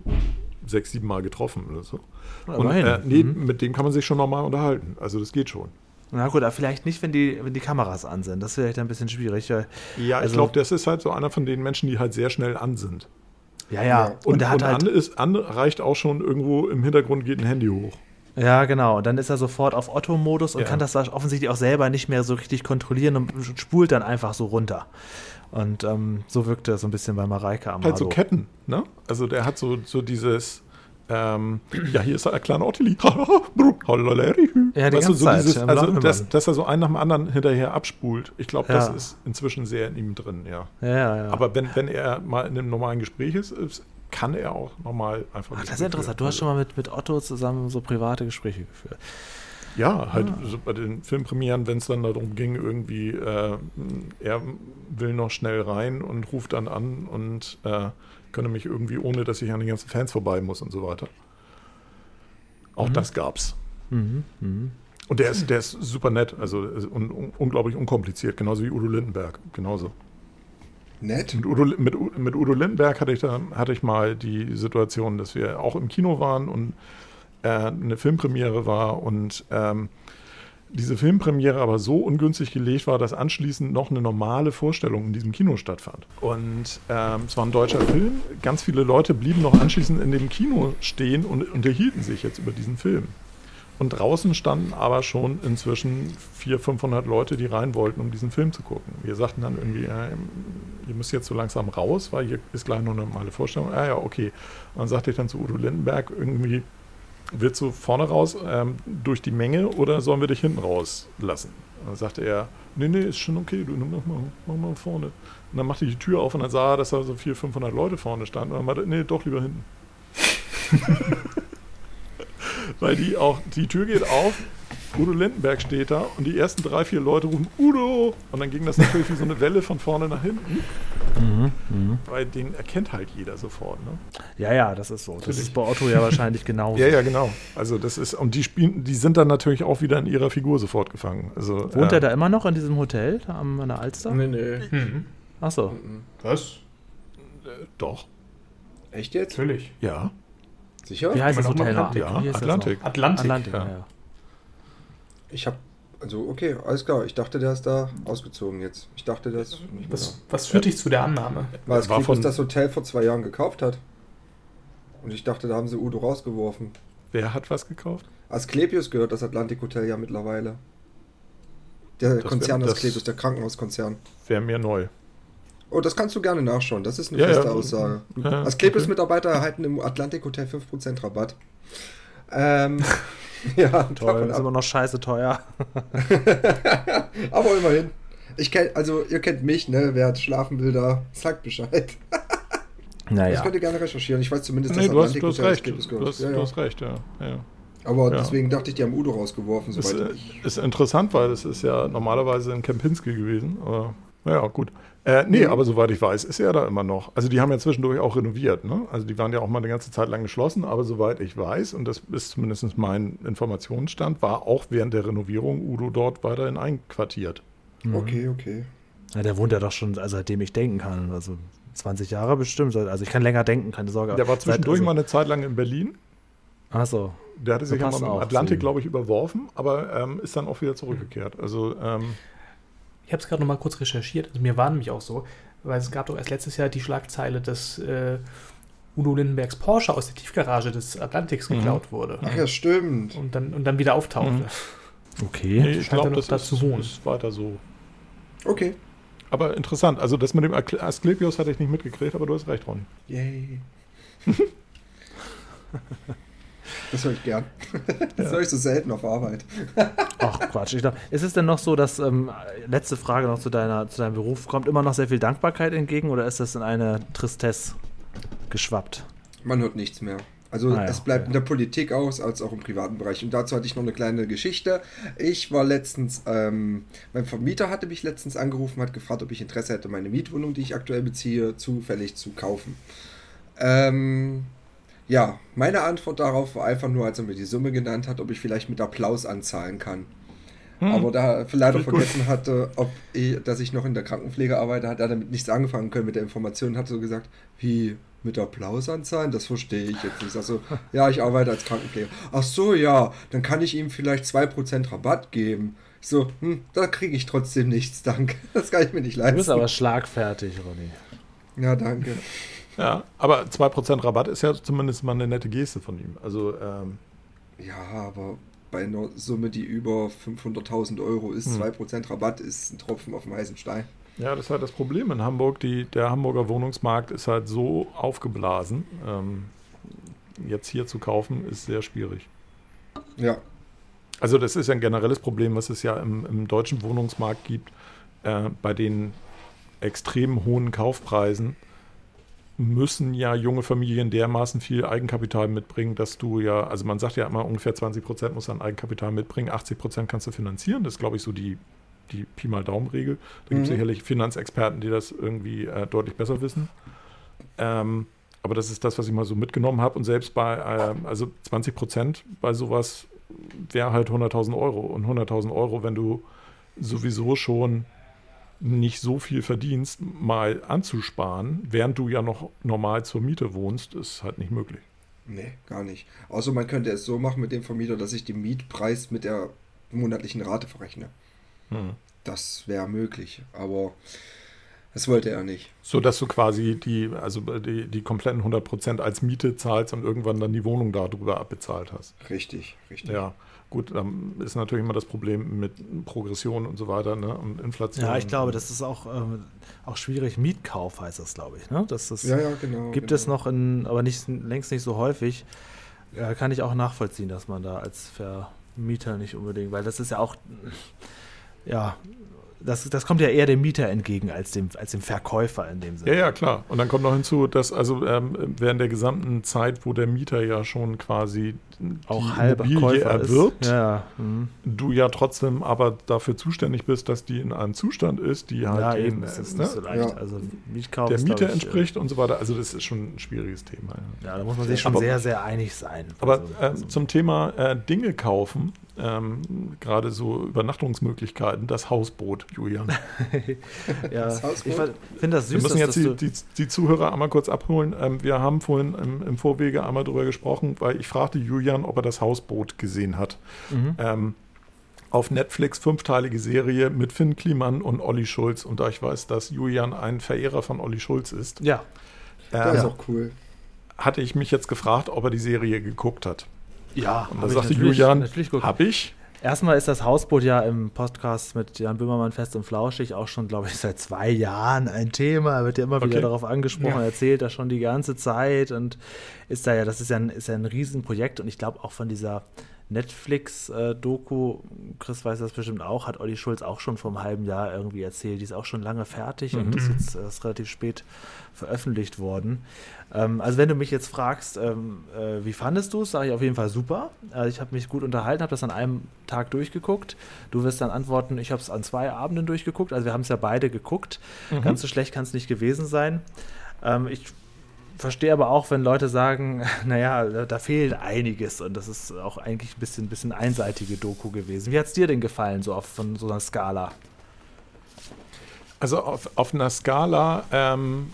Speaker 2: sechs, sieben Mal getroffen oder so.
Speaker 1: Ja,
Speaker 2: Und äh, nee,
Speaker 1: Mhm.
Speaker 2: mit dem kann man sich schon normal unterhalten. Also das geht schon.
Speaker 1: Na gut, aber vielleicht nicht, wenn die, wenn die Kameras an sind. Das ist vielleicht ein bisschen schwierig. weil-
Speaker 2: Ja, ich
Speaker 1: Also-
Speaker 2: glaube, das ist halt so einer von den Menschen, die halt sehr schnell an sind.
Speaker 1: Ja, ja. Und,
Speaker 2: Und,
Speaker 1: er hat
Speaker 2: und
Speaker 1: halt.
Speaker 2: an, ist, an reicht auch schon irgendwo im Hintergrund geht ein Handy hoch.
Speaker 1: Ja, genau. Und dann ist er sofort auf Otto-Modus und
Speaker 2: Ja.
Speaker 1: kann das offensichtlich auch selber nicht mehr so richtig kontrollieren und spult dann einfach so runter. Und ähm, so wirkt er so ein bisschen bei Mareike Amado.
Speaker 2: Halt so Ketten, ne? Also der hat so, so dieses, ähm, ja, hier ist ein kleiner Ottilie.
Speaker 1: Ja, die
Speaker 2: weißt du, so
Speaker 1: Zeit,
Speaker 2: dieses, also dass, dass er so einen nach dem anderen hinterher abspult. Ich glaube, das
Speaker 1: Ja.
Speaker 2: ist inzwischen sehr in ihm drin, ja.
Speaker 1: Ja, ja, ja.
Speaker 2: Aber wenn, wenn er mal in einem normalen Gespräch ist, ist kann er auch normal einfach.
Speaker 1: Ach, das ist interessant. Du hast schon mal mit, mit Otto zusammen so private Gespräche geführt.
Speaker 2: Ja, halt
Speaker 1: Ah.
Speaker 2: so bei den Filmpremieren, wenn es dann darum ging, irgendwie, äh, er will noch schnell rein und ruft dann an und äh, könne mich irgendwie, ohne dass ich an den ganzen Fans vorbei muss und so weiter. Auch
Speaker 1: Mhm.
Speaker 2: das gab's.
Speaker 1: Mhm, mhm.
Speaker 2: Und der ist, der ist super nett, also äh, un, un, unglaublich unkompliziert, genauso wie Udo Lindenberg, genauso.
Speaker 4: Nett.
Speaker 2: Mit Udo, mit, mit Udo Lindenberg hatte ich, da, hatte ich mal die Situation, dass wir auch im Kino waren und äh, eine Filmpremiere war und ähm, diese Filmpremiere aber so ungünstig gelegt war, dass anschließend noch eine normale Vorstellung in diesem Kino stattfand. Und ähm, es war ein deutscher Film. Ganz viele Leute blieben noch anschließend in dem Kino stehen und unterhielten sich jetzt über diesen Film. Und draußen standen aber schon inzwischen 400, 500 Leute, die rein wollten, um diesen Film zu gucken. Wir sagten dann irgendwie, äh, ihr müsst jetzt so langsam raus, weil hier ist gleich noch eine normale Vorstellung. Ah ja, okay. Und dann sagte ich dann zu Udo Lindenberg irgendwie, willst du vorne raus ähm, durch die Menge oder sollen wir dich hinten rauslassen? Und dann sagte er, nee, nee, ist schon okay, du mach mal, mach mal vorne. Und dann machte ich die Tür auf und dann sah er, dass da so 400, 500 Leute vorne standen. Und dann meinte, nee, doch lieber hinten. Weil die auch, die Tür geht auf, Udo Lindenberg steht da und die ersten drei, vier Leute rufen Udo und dann ging das natürlich wie so eine Welle von vorne nach hinten,
Speaker 1: Mhm, mhm.
Speaker 2: weil den erkennt halt jeder sofort. Ne?
Speaker 1: Ja, ja, das ist so. Das
Speaker 2: Natürlich.
Speaker 1: ist bei Otto ja wahrscheinlich genauso.
Speaker 2: Ja, ja, genau. Also das ist, und die spielen, die sind dann natürlich auch wieder in ihrer Figur sofort gefangen. Also,
Speaker 1: Wohnt
Speaker 2: äh,
Speaker 1: er da immer noch in diesem Hotel da am, an der Alster?
Speaker 4: Nee, nee.
Speaker 3: Mhm.
Speaker 1: Achso.
Speaker 3: Was?
Speaker 2: Äh, doch.
Speaker 4: Echt jetzt?
Speaker 3: Natürlich.
Speaker 2: Ja.
Speaker 4: Sicher?
Speaker 1: Wie heißt das Hotel?
Speaker 3: Atlantik.
Speaker 2: Ja,
Speaker 1: das
Speaker 2: Atlantik.
Speaker 3: Atlantik.
Speaker 1: Atlantik,
Speaker 2: ja.
Speaker 1: ja.
Speaker 4: Ich hab. Also, okay, alles klar. Ich dachte, der ist da ausgezogen jetzt. Ich dachte, der ist nicht mehr
Speaker 3: Was, was führt dich zu der Annahme?
Speaker 4: Weil
Speaker 2: war
Speaker 4: Asklepios
Speaker 2: von-
Speaker 4: das Hotel vor zwei Jahren gekauft hat. Und ich dachte, da haben sie Udo rausgeworfen.
Speaker 2: Wer hat was gekauft?
Speaker 4: Asklepios gehört das Atlantik Hotel ja mittlerweile. Der
Speaker 2: wär-
Speaker 4: Konzern
Speaker 2: das-
Speaker 4: Asklepios, der Krankenhauskonzern.
Speaker 2: Wäre mir neu.
Speaker 4: Oh, das kannst du gerne nachschauen. Das ist eine
Speaker 2: Ja,
Speaker 4: feste
Speaker 2: ja.
Speaker 4: Aussage.
Speaker 2: Ja,
Speaker 4: Asklepios-Mitarbeiter erhalten im Atlantik Hotel 5% Rabatt. Ähm, ja,
Speaker 1: Toll, ist
Speaker 4: ab.
Speaker 1: immer noch scheiße teuer.
Speaker 4: Aber immerhin. Ich kenn, also ihr kennt mich, ne? Wer schlafen will, da sagt Bescheid. Das
Speaker 1: Naja.
Speaker 4: könnt ihr gerne recherchieren. Ich weiß zumindest,
Speaker 2: Nee,
Speaker 4: dass
Speaker 2: du hast, du hast
Speaker 4: Hotel
Speaker 2: recht. Du
Speaker 4: gehört.
Speaker 2: hast,
Speaker 4: Ja,
Speaker 2: du
Speaker 4: ja.
Speaker 2: hast recht, ja. ja.
Speaker 4: Aber
Speaker 2: Ja.
Speaker 4: deswegen dachte ich, die haben Udo rausgeworfen,
Speaker 2: Das
Speaker 4: soweit
Speaker 2: äh,
Speaker 4: ich.
Speaker 2: ist interessant, weil das ist ja normalerweise in Kempinski gewesen. Aber Naja, gut. Äh, nee, aber soweit ich weiß, ist er da immer noch. Also die haben ja zwischendurch auch renoviert, ne? Also die waren ja auch mal eine ganze Zeit lang geschlossen, aber soweit ich weiß, und das ist zumindest mein Informationsstand, war auch während der Renovierung Udo dort weiterhin einquartiert.
Speaker 4: Okay, okay.
Speaker 1: Ja, der wohnt ja doch schon, also seitdem ich denken kann. Also 20 Jahre bestimmt. Also ich kann länger denken, keine Sorge.
Speaker 2: Der war zwischendurch
Speaker 1: Seit-
Speaker 2: mal eine Zeit lang in Berlin.
Speaker 1: Achso.
Speaker 2: Der hatte sich ja mal
Speaker 1: auch
Speaker 2: Atlantik, glaube ich, überworfen, aber ähm, ist dann auch wieder zurückgekehrt. Also, ähm,
Speaker 3: Ich habe es gerade noch mal kurz recherchiert. Also mir war nämlich auch so, weil es gab doch erst letztes Jahr die Schlagzeile, dass äh, Udo Lindenbergs Porsche aus der Tiefgarage des Atlantiks
Speaker 2: Mhm.
Speaker 3: geklaut wurde.
Speaker 4: Ach ja, stimmt.
Speaker 3: Und dann, und dann wieder auftauchte.
Speaker 2: Mhm.
Speaker 1: Okay.
Speaker 2: nee, ich glaube, das
Speaker 3: da
Speaker 2: ist,
Speaker 3: zu wohnen.
Speaker 2: ist weiter so.
Speaker 4: Okay.
Speaker 2: Aber interessant. Also, das mit dem Asklepios hatte ich nicht mitgekriegt, aber du hast recht, Ronny.
Speaker 4: Yay. das höre ich gern. Das höre ich so selten auf Arbeit.
Speaker 1: Ach Quatsch. Ich glaub, ist es denn noch so, dass, ähm, letzte Frage noch zu, deiner, zu deinem Beruf, kommt immer noch sehr viel Dankbarkeit entgegen oder ist das in eine Tristesse geschwappt?
Speaker 4: Man hört nichts mehr. Also
Speaker 1: Ah ja,
Speaker 4: es bleibt
Speaker 1: okay.
Speaker 4: in der Politik aus, als auch im privaten Bereich. Und dazu hatte ich noch eine kleine Geschichte. Ich war letztens, ähm, mein Vermieter hatte mich letztens angerufen, hat gefragt, ob ich Interesse hätte, meine Mietwohnung, die ich aktuell beziehe, zufällig zu kaufen. Ähm, ja, meine Antwort darauf war einfach nur, als er mir die Summe genannt hat, ob ich vielleicht mit Applaus anzahlen kann. Aber da er leider
Speaker 2: gut.
Speaker 4: vergessen hatte, ob ich, dass ich noch in der Krankenpflege arbeite, hat er damit nichts angefangen können mit der Information, hat so gesagt, wie mit Applaus anzahlen? Das verstehe ich jetzt nicht. Ich sag so, ja, ich arbeite als Krankenpfleger. Ach so, ja, dann kann ich ihm vielleicht 2% Rabatt geben. Ich so, hm, da kriege ich trotzdem nichts, danke. Das kann ich mir nicht
Speaker 1: Du
Speaker 4: leisten.
Speaker 1: bist aber schlagfertig, Ronny.
Speaker 4: ja, danke.
Speaker 2: Ja, aber 2% Rabatt ist ja zumindest mal eine nette Geste von ihm. Also, ähm,
Speaker 4: Ja, aber bei einer Summe, die über 500.000 Euro ist,
Speaker 2: Hm.
Speaker 4: 2% Rabatt ist ein Tropfen auf dem heißen Stein.
Speaker 2: ja, das ist halt das Problem in Hamburg. Die, der Hamburger Wohnungsmarkt ist halt so aufgeblasen. Ähm, jetzt hier zu kaufen, ist sehr schwierig.
Speaker 4: Ja,
Speaker 2: Also das ist ja ein generelles Problem, was es ja im, im deutschen Wohnungsmarkt gibt. Äh, bei den extrem hohen Kaufpreisen müssen ja junge Familien dermaßen viel Eigenkapital mitbringen, dass du ja, also man sagt ja immer, ungefähr 20 Prozent muss an Eigenkapital mitbringen, 80 Prozent kannst du finanzieren. Das ist, glaube ich, so die, die Pi mal Daumen-Regel. Da gibt es
Speaker 4: Mhm.
Speaker 2: sicherlich Finanzexperten, die das irgendwie äh, deutlich besser wissen. Ähm, aber das ist das, was ich mal so mitgenommen habe. Und selbst bei, äh, also 20 Prozent bei sowas wäre halt 100.000 Euro. Und 100.000 Euro, wenn du sowieso schon nicht so viel verdienst, mal anzusparen, während du ja noch normal zur Miete wohnst, ist halt nicht möglich.
Speaker 4: nee, gar nicht. Außer man könnte es so machen mit dem Vermieter, dass ich den Mietpreis mit der monatlichen Rate verrechne.
Speaker 2: Hm.
Speaker 4: Das wäre möglich, aber das wollte er nicht.
Speaker 2: So dass du quasi die, also die, die kompletten 100 Prozent als Miete zahlst und irgendwann dann die Wohnung darüber abbezahlt hast.
Speaker 4: Richtig, richtig.
Speaker 2: Ja, gut, dann ist natürlich immer das Problem mit Progression und so weiter ne? und Inflation.
Speaker 1: Ja, ich glaube, das ist auch, ähm, auch schwierig. Mietkauf heißt das, glaube ich. Ne? Das ist,
Speaker 4: ja, ja, genau.
Speaker 1: gibt
Speaker 4: genau.
Speaker 1: es noch, in, aber nicht, längst nicht so häufig. Ja, kann ich auch nachvollziehen, dass man da als Vermieter nicht unbedingt, weil das ist ja auch, ja, das, das kommt ja eher dem Mieter entgegen als dem, als dem Verkäufer in dem Sinne.
Speaker 2: Ja, ja, klar. Und dann kommt noch hinzu, dass also ähm, während der gesamten Zeit, wo der Mieter ja schon quasi
Speaker 1: auch
Speaker 2: die
Speaker 1: halber
Speaker 2: Immobilie
Speaker 1: Käufer
Speaker 2: erwirbt,
Speaker 1: Ist. Ja, mhm.
Speaker 2: du ja trotzdem aber dafür zuständig bist, dass die in einem Zustand ist, die halt
Speaker 1: ja
Speaker 2: den,
Speaker 1: eben, das ist
Speaker 2: ne,
Speaker 1: nicht so leicht.
Speaker 4: Ja.
Speaker 1: Also Mietkauf
Speaker 2: der Miete
Speaker 1: ich,
Speaker 2: entspricht und so weiter. Also das ist schon ein schwieriges Thema. Ja.
Speaker 1: äh, da muss man sich schon
Speaker 2: Aber-
Speaker 1: sehr, sehr einig sein.
Speaker 2: Aber
Speaker 1: Also,
Speaker 2: ähm, zum Thema äh, Dinge kaufen, ähm, gerade so Übernachtungsmöglichkeiten, das Hausboot, Julian.
Speaker 1: ja,
Speaker 4: das Hausboot?
Speaker 1: ich finde das süß,
Speaker 2: Wir müssen
Speaker 1: dass
Speaker 2: jetzt die, die, die Zuhörer einmal kurz abholen. Ähm, wir haben vorhin im, im Vorwege einmal drüber gesprochen, weil ich fragte Julian, ob er das Hausboot gesehen hat.
Speaker 1: mhm.
Speaker 2: Ähm, auf Netflix fünfteilige Serie mit Finn Kliman und Olli Schulz. Und da ich weiß, dass Julian ein Verehrer von Olli Schulz ist,
Speaker 1: Ja,
Speaker 4: Das ist auch cool.
Speaker 2: hatte ich mich jetzt gefragt, ob er die Serie geguckt hat.
Speaker 1: ja.
Speaker 2: Und da sagte Julian,
Speaker 1: natürlich geguckt.
Speaker 2: hab ich.
Speaker 1: Erstmal ist das Hausboot ja im Podcast mit Jan Böhmermann fest und flauschig auch schon, glaube ich, seit zwei Jahren ein Thema. Er wird ja immer wieder
Speaker 2: Okay.
Speaker 1: darauf angesprochen,
Speaker 4: Ja.
Speaker 1: erzählt das schon die ganze Zeit und ist da ja, das ist ja ein, ist ja ein Riesenprojekt und ich glaube auch von dieser Netflix-Doku, Chris weiß das bestimmt auch, hat Olli Schulz auch schon vor einem halben Jahr irgendwie erzählt. Die ist auch schon lange fertig und ist jetzt ist relativ spät veröffentlicht worden. Ähm, also wenn du mich jetzt fragst, ähm, äh, wie fandest du es, sage ich auf jeden Fall super. Also ich habe mich gut unterhalten, habe das an einem Tag durchgeguckt. Du wirst dann antworten, ich habe es an zwei Abenden durchgeguckt. Also wir haben es ja beide geguckt.
Speaker 2: Mhm.
Speaker 1: Ganz so schlecht kann es nicht gewesen sein. Ähm, ich verstehe aber auch, wenn Leute sagen, naja, da, fehlt einiges und das ist auch eigentlich ein bisschen, bisschen einseitige Doku gewesen. Wie hat es dir denn gefallen, so auf von so einer Skala?
Speaker 2: Also auf, auf einer Skala ähm,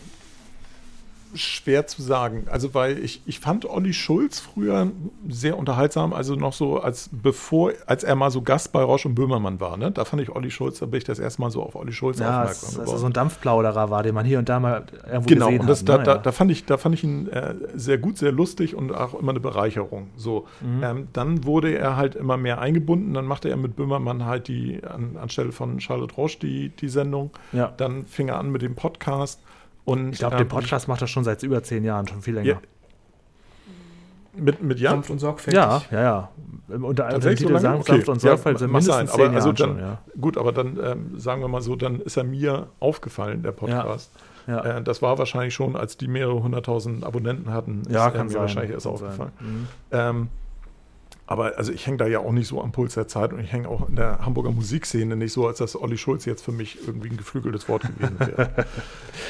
Speaker 2: schwer zu sagen. Also weil ich, ich fand Olli Schulz früher sehr unterhaltsam, also noch so als bevor, als er mal so Gast bei Roche und Böhmermann war, ne? Da fand ich Olli Schulz, da bin ich das erste Mal so auf Olli Schulz
Speaker 1: Ja,
Speaker 2: aufmerksam geworden.
Speaker 1: also so ein Dampfplauderer war, den man hier und da mal irgendwo
Speaker 2: Genau,
Speaker 1: gesehen
Speaker 2: und das,
Speaker 1: hat.
Speaker 2: da,
Speaker 1: ne?
Speaker 2: da,
Speaker 1: Ja.
Speaker 2: da, fand ich, da fand ich ihn äh, sehr gut, sehr lustig und auch immer eine Bereicherung. So,
Speaker 1: Mhm.
Speaker 2: ähm, dann wurde er halt immer mehr eingebunden. Dann machte er mit Böhmermann halt die an, anstelle von Charlotte Roche die, die Sendung.
Speaker 1: Ja.
Speaker 2: Dann fing er an mit dem Podcast. Und,
Speaker 1: Ich glaube,
Speaker 2: ähm,
Speaker 1: den Podcast macht er schon seit über zehn Jahren, schon viel länger.
Speaker 2: Ja, mit, mit Jan.
Speaker 3: Sanft und sorgfältig.
Speaker 1: Ja, ja, ja. Unter
Speaker 2: Tatsächlich
Speaker 1: Titel
Speaker 2: so?
Speaker 1: Sanft,
Speaker 2: Okay.
Speaker 1: Sanft und
Speaker 2: Ja,
Speaker 1: Sorgfalt sind
Speaker 2: mag sein,
Speaker 1: mindestens
Speaker 2: aber
Speaker 1: zehn
Speaker 2: also dann-
Speaker 1: schon, ja.
Speaker 2: Gut, aber dann ähm, sagen wir mal so, dann ist er mir aufgefallen, der Podcast.
Speaker 1: Ja.
Speaker 2: Äh, das war wahrscheinlich schon, als die mehrere hunderttausend Abonnenten hatten, ist
Speaker 1: Ja,
Speaker 2: er
Speaker 1: kann
Speaker 2: mir
Speaker 1: sein.
Speaker 2: wahrscheinlich erst
Speaker 1: kann
Speaker 2: aufgefallen.
Speaker 1: Mhm.
Speaker 2: Ähm, aber also ich hänge da ja auch nicht so am Puls der Zeit und ich hänge auch in der Hamburger Musikszene nicht so, als dass Olli Schulz jetzt für mich irgendwie ein geflügeltes Wort gewesen wäre.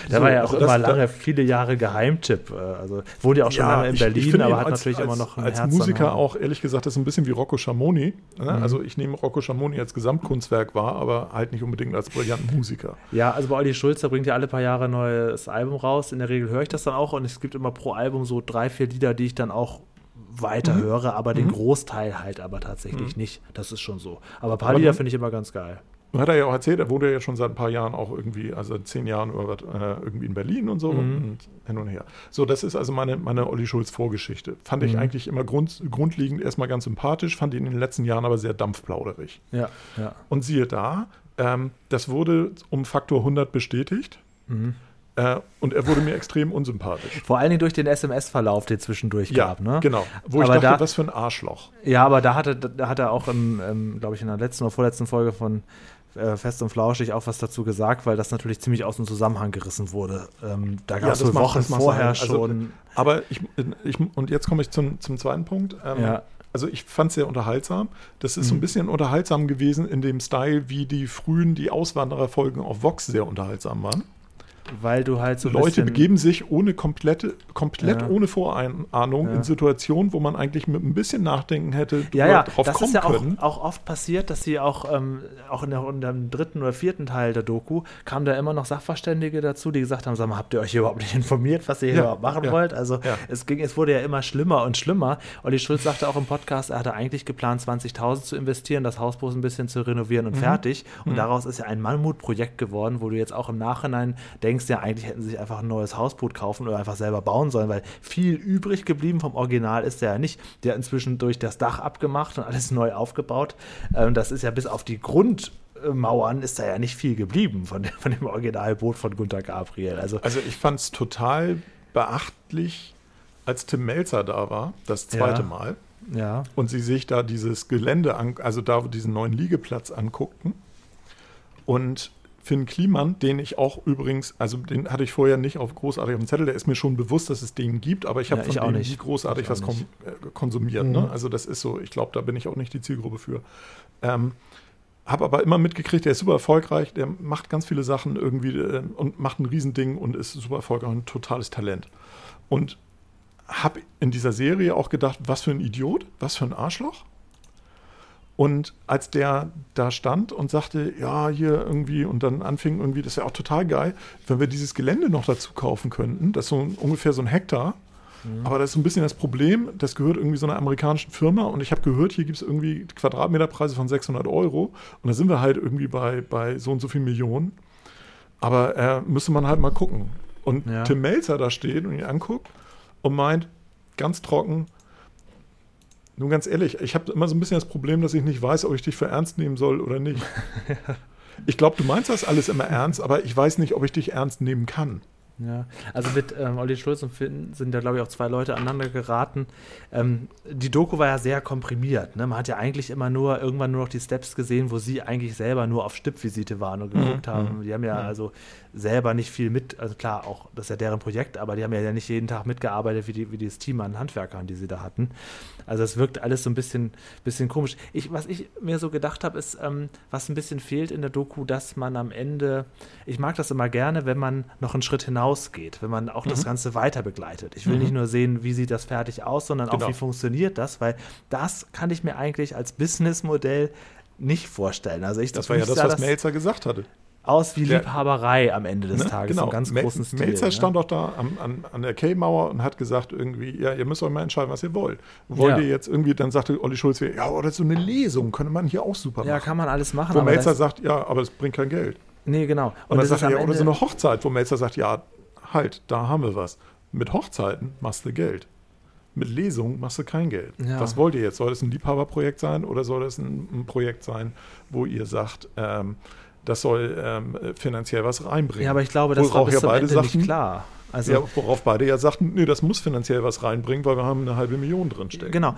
Speaker 1: Der
Speaker 2: So,
Speaker 1: war ja auch
Speaker 2: also
Speaker 1: immer lange, viele Jahre Geheimtipp. äh, Also wohnt ja auch schon
Speaker 2: Ja,
Speaker 1: lange in
Speaker 2: ich-
Speaker 1: Berlin,
Speaker 2: ich
Speaker 1: aber hat
Speaker 2: als,
Speaker 1: natürlich
Speaker 2: als,
Speaker 1: immer noch ein
Speaker 2: als
Speaker 1: Herz
Speaker 2: Musiker auch, ehrlich gesagt, das ist ein bisschen wie Rocco Schamoni. Ne?
Speaker 1: Mhm.
Speaker 2: Also ich nehme Rocco Schamoni als Gesamtkunstwerk wahr, aber halt nicht unbedingt als brillanten Musiker.
Speaker 1: Ja, also bei Olli Schulz, der bringt ja alle paar Jahre ein neues Album raus. In der Regel höre ich das dann auch und es gibt immer pro Album so drei, vier Lieder, die ich dann auch weiter
Speaker 2: Mhm.
Speaker 1: höre, aber den
Speaker 2: Mhm.
Speaker 1: Großteil halt aber tatsächlich nicht. Das ist schon so. Aber ein paar
Speaker 2: Aber
Speaker 1: Lieder finde ich immer ganz geil.
Speaker 2: Hat er ja auch erzählt, er wohnt ja schon seit ein paar Jahren auch irgendwie, also seit zehn Jahren oder was, äh, irgendwie in Berlin und so
Speaker 1: Mhm.
Speaker 2: und hin und her. So, das ist also meine, meine Olli Schulz Vorgeschichte. Fand ich
Speaker 1: Mhm.
Speaker 2: eigentlich immer grund, grundlegend erstmal ganz sympathisch, fand ihn in den letzten Jahren aber sehr dampfplauderig.
Speaker 1: Ja, ja.
Speaker 2: Und siehe da, ähm, das wurde um Faktor 100 bestätigt
Speaker 1: Mhm.
Speaker 2: Äh, und er wurde mir extrem unsympathisch.
Speaker 1: Vor allen Dingen durch den SMS-Verlauf, den zwischendurch
Speaker 2: Ja,
Speaker 1: gab. Ne?
Speaker 2: genau. Wo ich
Speaker 1: Aber
Speaker 2: dachte,
Speaker 1: da-
Speaker 2: was für ein Arschloch.
Speaker 1: Ja, aber da hatte, da hat er auch, glaube ich, in der letzten oder vorletzten Folge von äh, Fest und Flauschig auch was dazu gesagt, weil das natürlich ziemlich aus dem Zusammenhang gerissen wurde. Ähm, da gab es
Speaker 2: mag-
Speaker 1: Wochen vorher.
Speaker 2: Also,
Speaker 1: schon.
Speaker 2: Aber ich, ich und jetzt komme ich zum, zum zweiten Punkt. Ähm,
Speaker 1: Ja.
Speaker 2: Also ich fand es sehr unterhaltsam. Das ist so ein
Speaker 1: Mhm.
Speaker 2: bisschen unterhaltsam gewesen in dem Style, wie die frühen, die Auswandererfolgen auf Vox sehr unterhaltsam waren.
Speaker 1: Weil du halt so
Speaker 2: Leute begeben sich ohne komplette, komplett
Speaker 1: Ja.
Speaker 2: ohne Vorahnung
Speaker 1: Ja.
Speaker 2: in Situationen, wo man eigentlich mit ein bisschen Nachdenken hätte
Speaker 1: Ja, ja,
Speaker 2: drauf
Speaker 1: das
Speaker 2: kommen
Speaker 1: ist ja auch,
Speaker 2: können.
Speaker 1: auch oft passiert, dass sie auch, ähm, auch in, der, in dem dritten oder vierten Teil der Doku kamen da immer noch Sachverständige dazu, die gesagt haben, sag mal, habt ihr euch überhaupt nicht informiert, was ihr hier überhaupt machen wollt? Also es ging, es wurde ja immer schlimmer und schlimmer. Olli Schulz sagte auch im Podcast, er hatte eigentlich geplant, 20.000 zu investieren, das Haus bloß ein bisschen zu renovieren
Speaker 2: Mhm.
Speaker 1: und fertig. Und daraus ist ja ein Mammutprojekt geworden, wo du jetzt auch im Nachhinein denkst, ja, eigentlich hätten sie sich einfach ein neues Hausboot kaufen oder einfach selber bauen sollen, weil viel übrig geblieben vom Original ist der ja nicht. Der hat inzwischen durch das Dach abgemacht und alles neu aufgebaut. Ähm, das ist ja bis auf die Grundmauern ist da ja nicht viel geblieben von, dem- von dem Originalboot von Gunter Gabriel. Also
Speaker 2: Also ich fand es total beachtlich, als Tim Melzer da war, das zweite
Speaker 1: Ja.
Speaker 2: Mal.
Speaker 1: ja,
Speaker 2: und sie sich da dieses Gelände, an, also da diesen neuen Liegeplatz anguckten. Und Finn Kliman, den ich auch übrigens, also den hatte ich vorher nicht auf großartig auf dem Zettel, der ist mir schon bewusst, dass es den gibt, aber ich habe
Speaker 1: Ja,
Speaker 2: von dem
Speaker 1: nicht.
Speaker 2: nie großartig was
Speaker 1: nicht.
Speaker 2: äh, konsumiert.
Speaker 1: Mhm.
Speaker 2: Ne? Also das ist so, ich glaube, da bin ich auch nicht die Zielgruppe für. Ähm, habe aber immer mitgekriegt, der ist super erfolgreich, der macht ganz viele Sachen irgendwie äh, und macht ein Riesending und ist super erfolgreich und ein totales Talent. Und habe in dieser Serie auch gedacht, was für ein Idiot, was für ein Arschloch. Und als der da stand und sagte, ja, hier irgendwie, und dann anfing irgendwie, das wäre auch total geil, wenn wir dieses Gelände noch dazu kaufen könnten, das ist so ungefähr so ein Hektar. Aber das ist ein bisschen das Problem, das gehört irgendwie so einer amerikanischen Firma und ich habe gehört, hier gibt es irgendwie Quadratmeterpreise von 600 Euro und da sind wir halt irgendwie bei, bei so und so viel Millionen. Aber äh, müsste man halt mal gucken. Und
Speaker 1: Ja.
Speaker 2: Tim Melzer da steht und ihn anguckt und meint, ganz trocken, nun ganz ehrlich, ich habe immer so ein bisschen das Problem, dass ich nicht weiß, ob ich dich für ernst nehmen soll oder nicht. Ich glaube, du meinst das alles immer ernst, aber ich weiß nicht, ob ich dich ernst nehmen kann.
Speaker 1: Ja, also mit ähm, Olli Schulz und Finn sind da, glaube ich, auch zwei Leute aneinander geraten. Ähm, die Doku war ja sehr komprimiert. Ne? Man hat ja eigentlich immer nur irgendwann nur noch die Steps gesehen, wo sie eigentlich selber nur auf Stippvisite waren und geguckt
Speaker 2: Mhm.
Speaker 1: haben. Die haben ja
Speaker 2: Mhm.
Speaker 1: also selber nicht viel mit, also klar, auch das ist ja deren Projekt, aber die haben ja nicht jeden Tag mitgearbeitet wie, die, wie dieses Team an Handwerkern, die sie da hatten. Also es wirkt alles so ein bisschen, bisschen komisch. Ich, was ich mir so gedacht habe, ist, ähm, was ein bisschen fehlt in der Doku, dass man am Ende, ich mag das immer gerne, wenn man noch einen Schritt hinausgeht, wenn man auch das
Speaker 2: Mhm.
Speaker 1: Ganze weiter begleitet. Ich will
Speaker 2: Mhm.
Speaker 1: nicht nur sehen, wie sieht das fertig aus, sondern auch,
Speaker 2: Genau.
Speaker 1: wie funktioniert das, weil das kann ich mir eigentlich als Businessmodell nicht vorstellen. Also ich
Speaker 2: Das war ja das, was Melzer gesagt hatte.
Speaker 1: Aus wie
Speaker 2: Der-
Speaker 1: Liebhaberei am Ende des
Speaker 2: Ne?
Speaker 1: Tages,
Speaker 2: genau.
Speaker 1: im ganz
Speaker 2: Mel-
Speaker 1: großen Stil.
Speaker 2: Melzer
Speaker 1: ne?
Speaker 2: stand doch da am, an, an der K-Mauer und hat gesagt irgendwie, ja, ihr müsst euch mal entscheiden, was ihr wollt. Wollt
Speaker 1: Ja.
Speaker 2: ihr jetzt irgendwie, dann sagte Olli Schulz, ja, oder so eine Lesung könnte man hier auch super
Speaker 1: Ja,
Speaker 2: machen.
Speaker 1: kann man alles machen.
Speaker 2: Wo
Speaker 1: aber
Speaker 2: Melzer sagt, ja, aber es bringt kein Geld.
Speaker 1: nee, genau.
Speaker 2: Und, dann
Speaker 1: das
Speaker 2: sagt er, ja, oder so eine Hochzeit, wo Melzer sagt, ja, halt, da haben wir was. Mit Hochzeiten machst du Geld. Mit Lesungen machst du kein Geld.
Speaker 1: Ja.
Speaker 2: Was wollt ihr jetzt? Soll das ein Liebhaberprojekt sein oder soll das ein, ein Projekt sein, wo ihr sagt, ähm, das soll ähm, finanziell was reinbringen?
Speaker 1: Ja, aber ich glaube, das war
Speaker 2: Worauf
Speaker 1: bis
Speaker 2: ja
Speaker 1: zum
Speaker 2: beide
Speaker 1: Ende nicht klar. Also,
Speaker 2: ja, worauf beide ja sagten, nee, das muss finanziell was reinbringen, weil wir haben eine halbe Million drinstecken.
Speaker 1: Genau.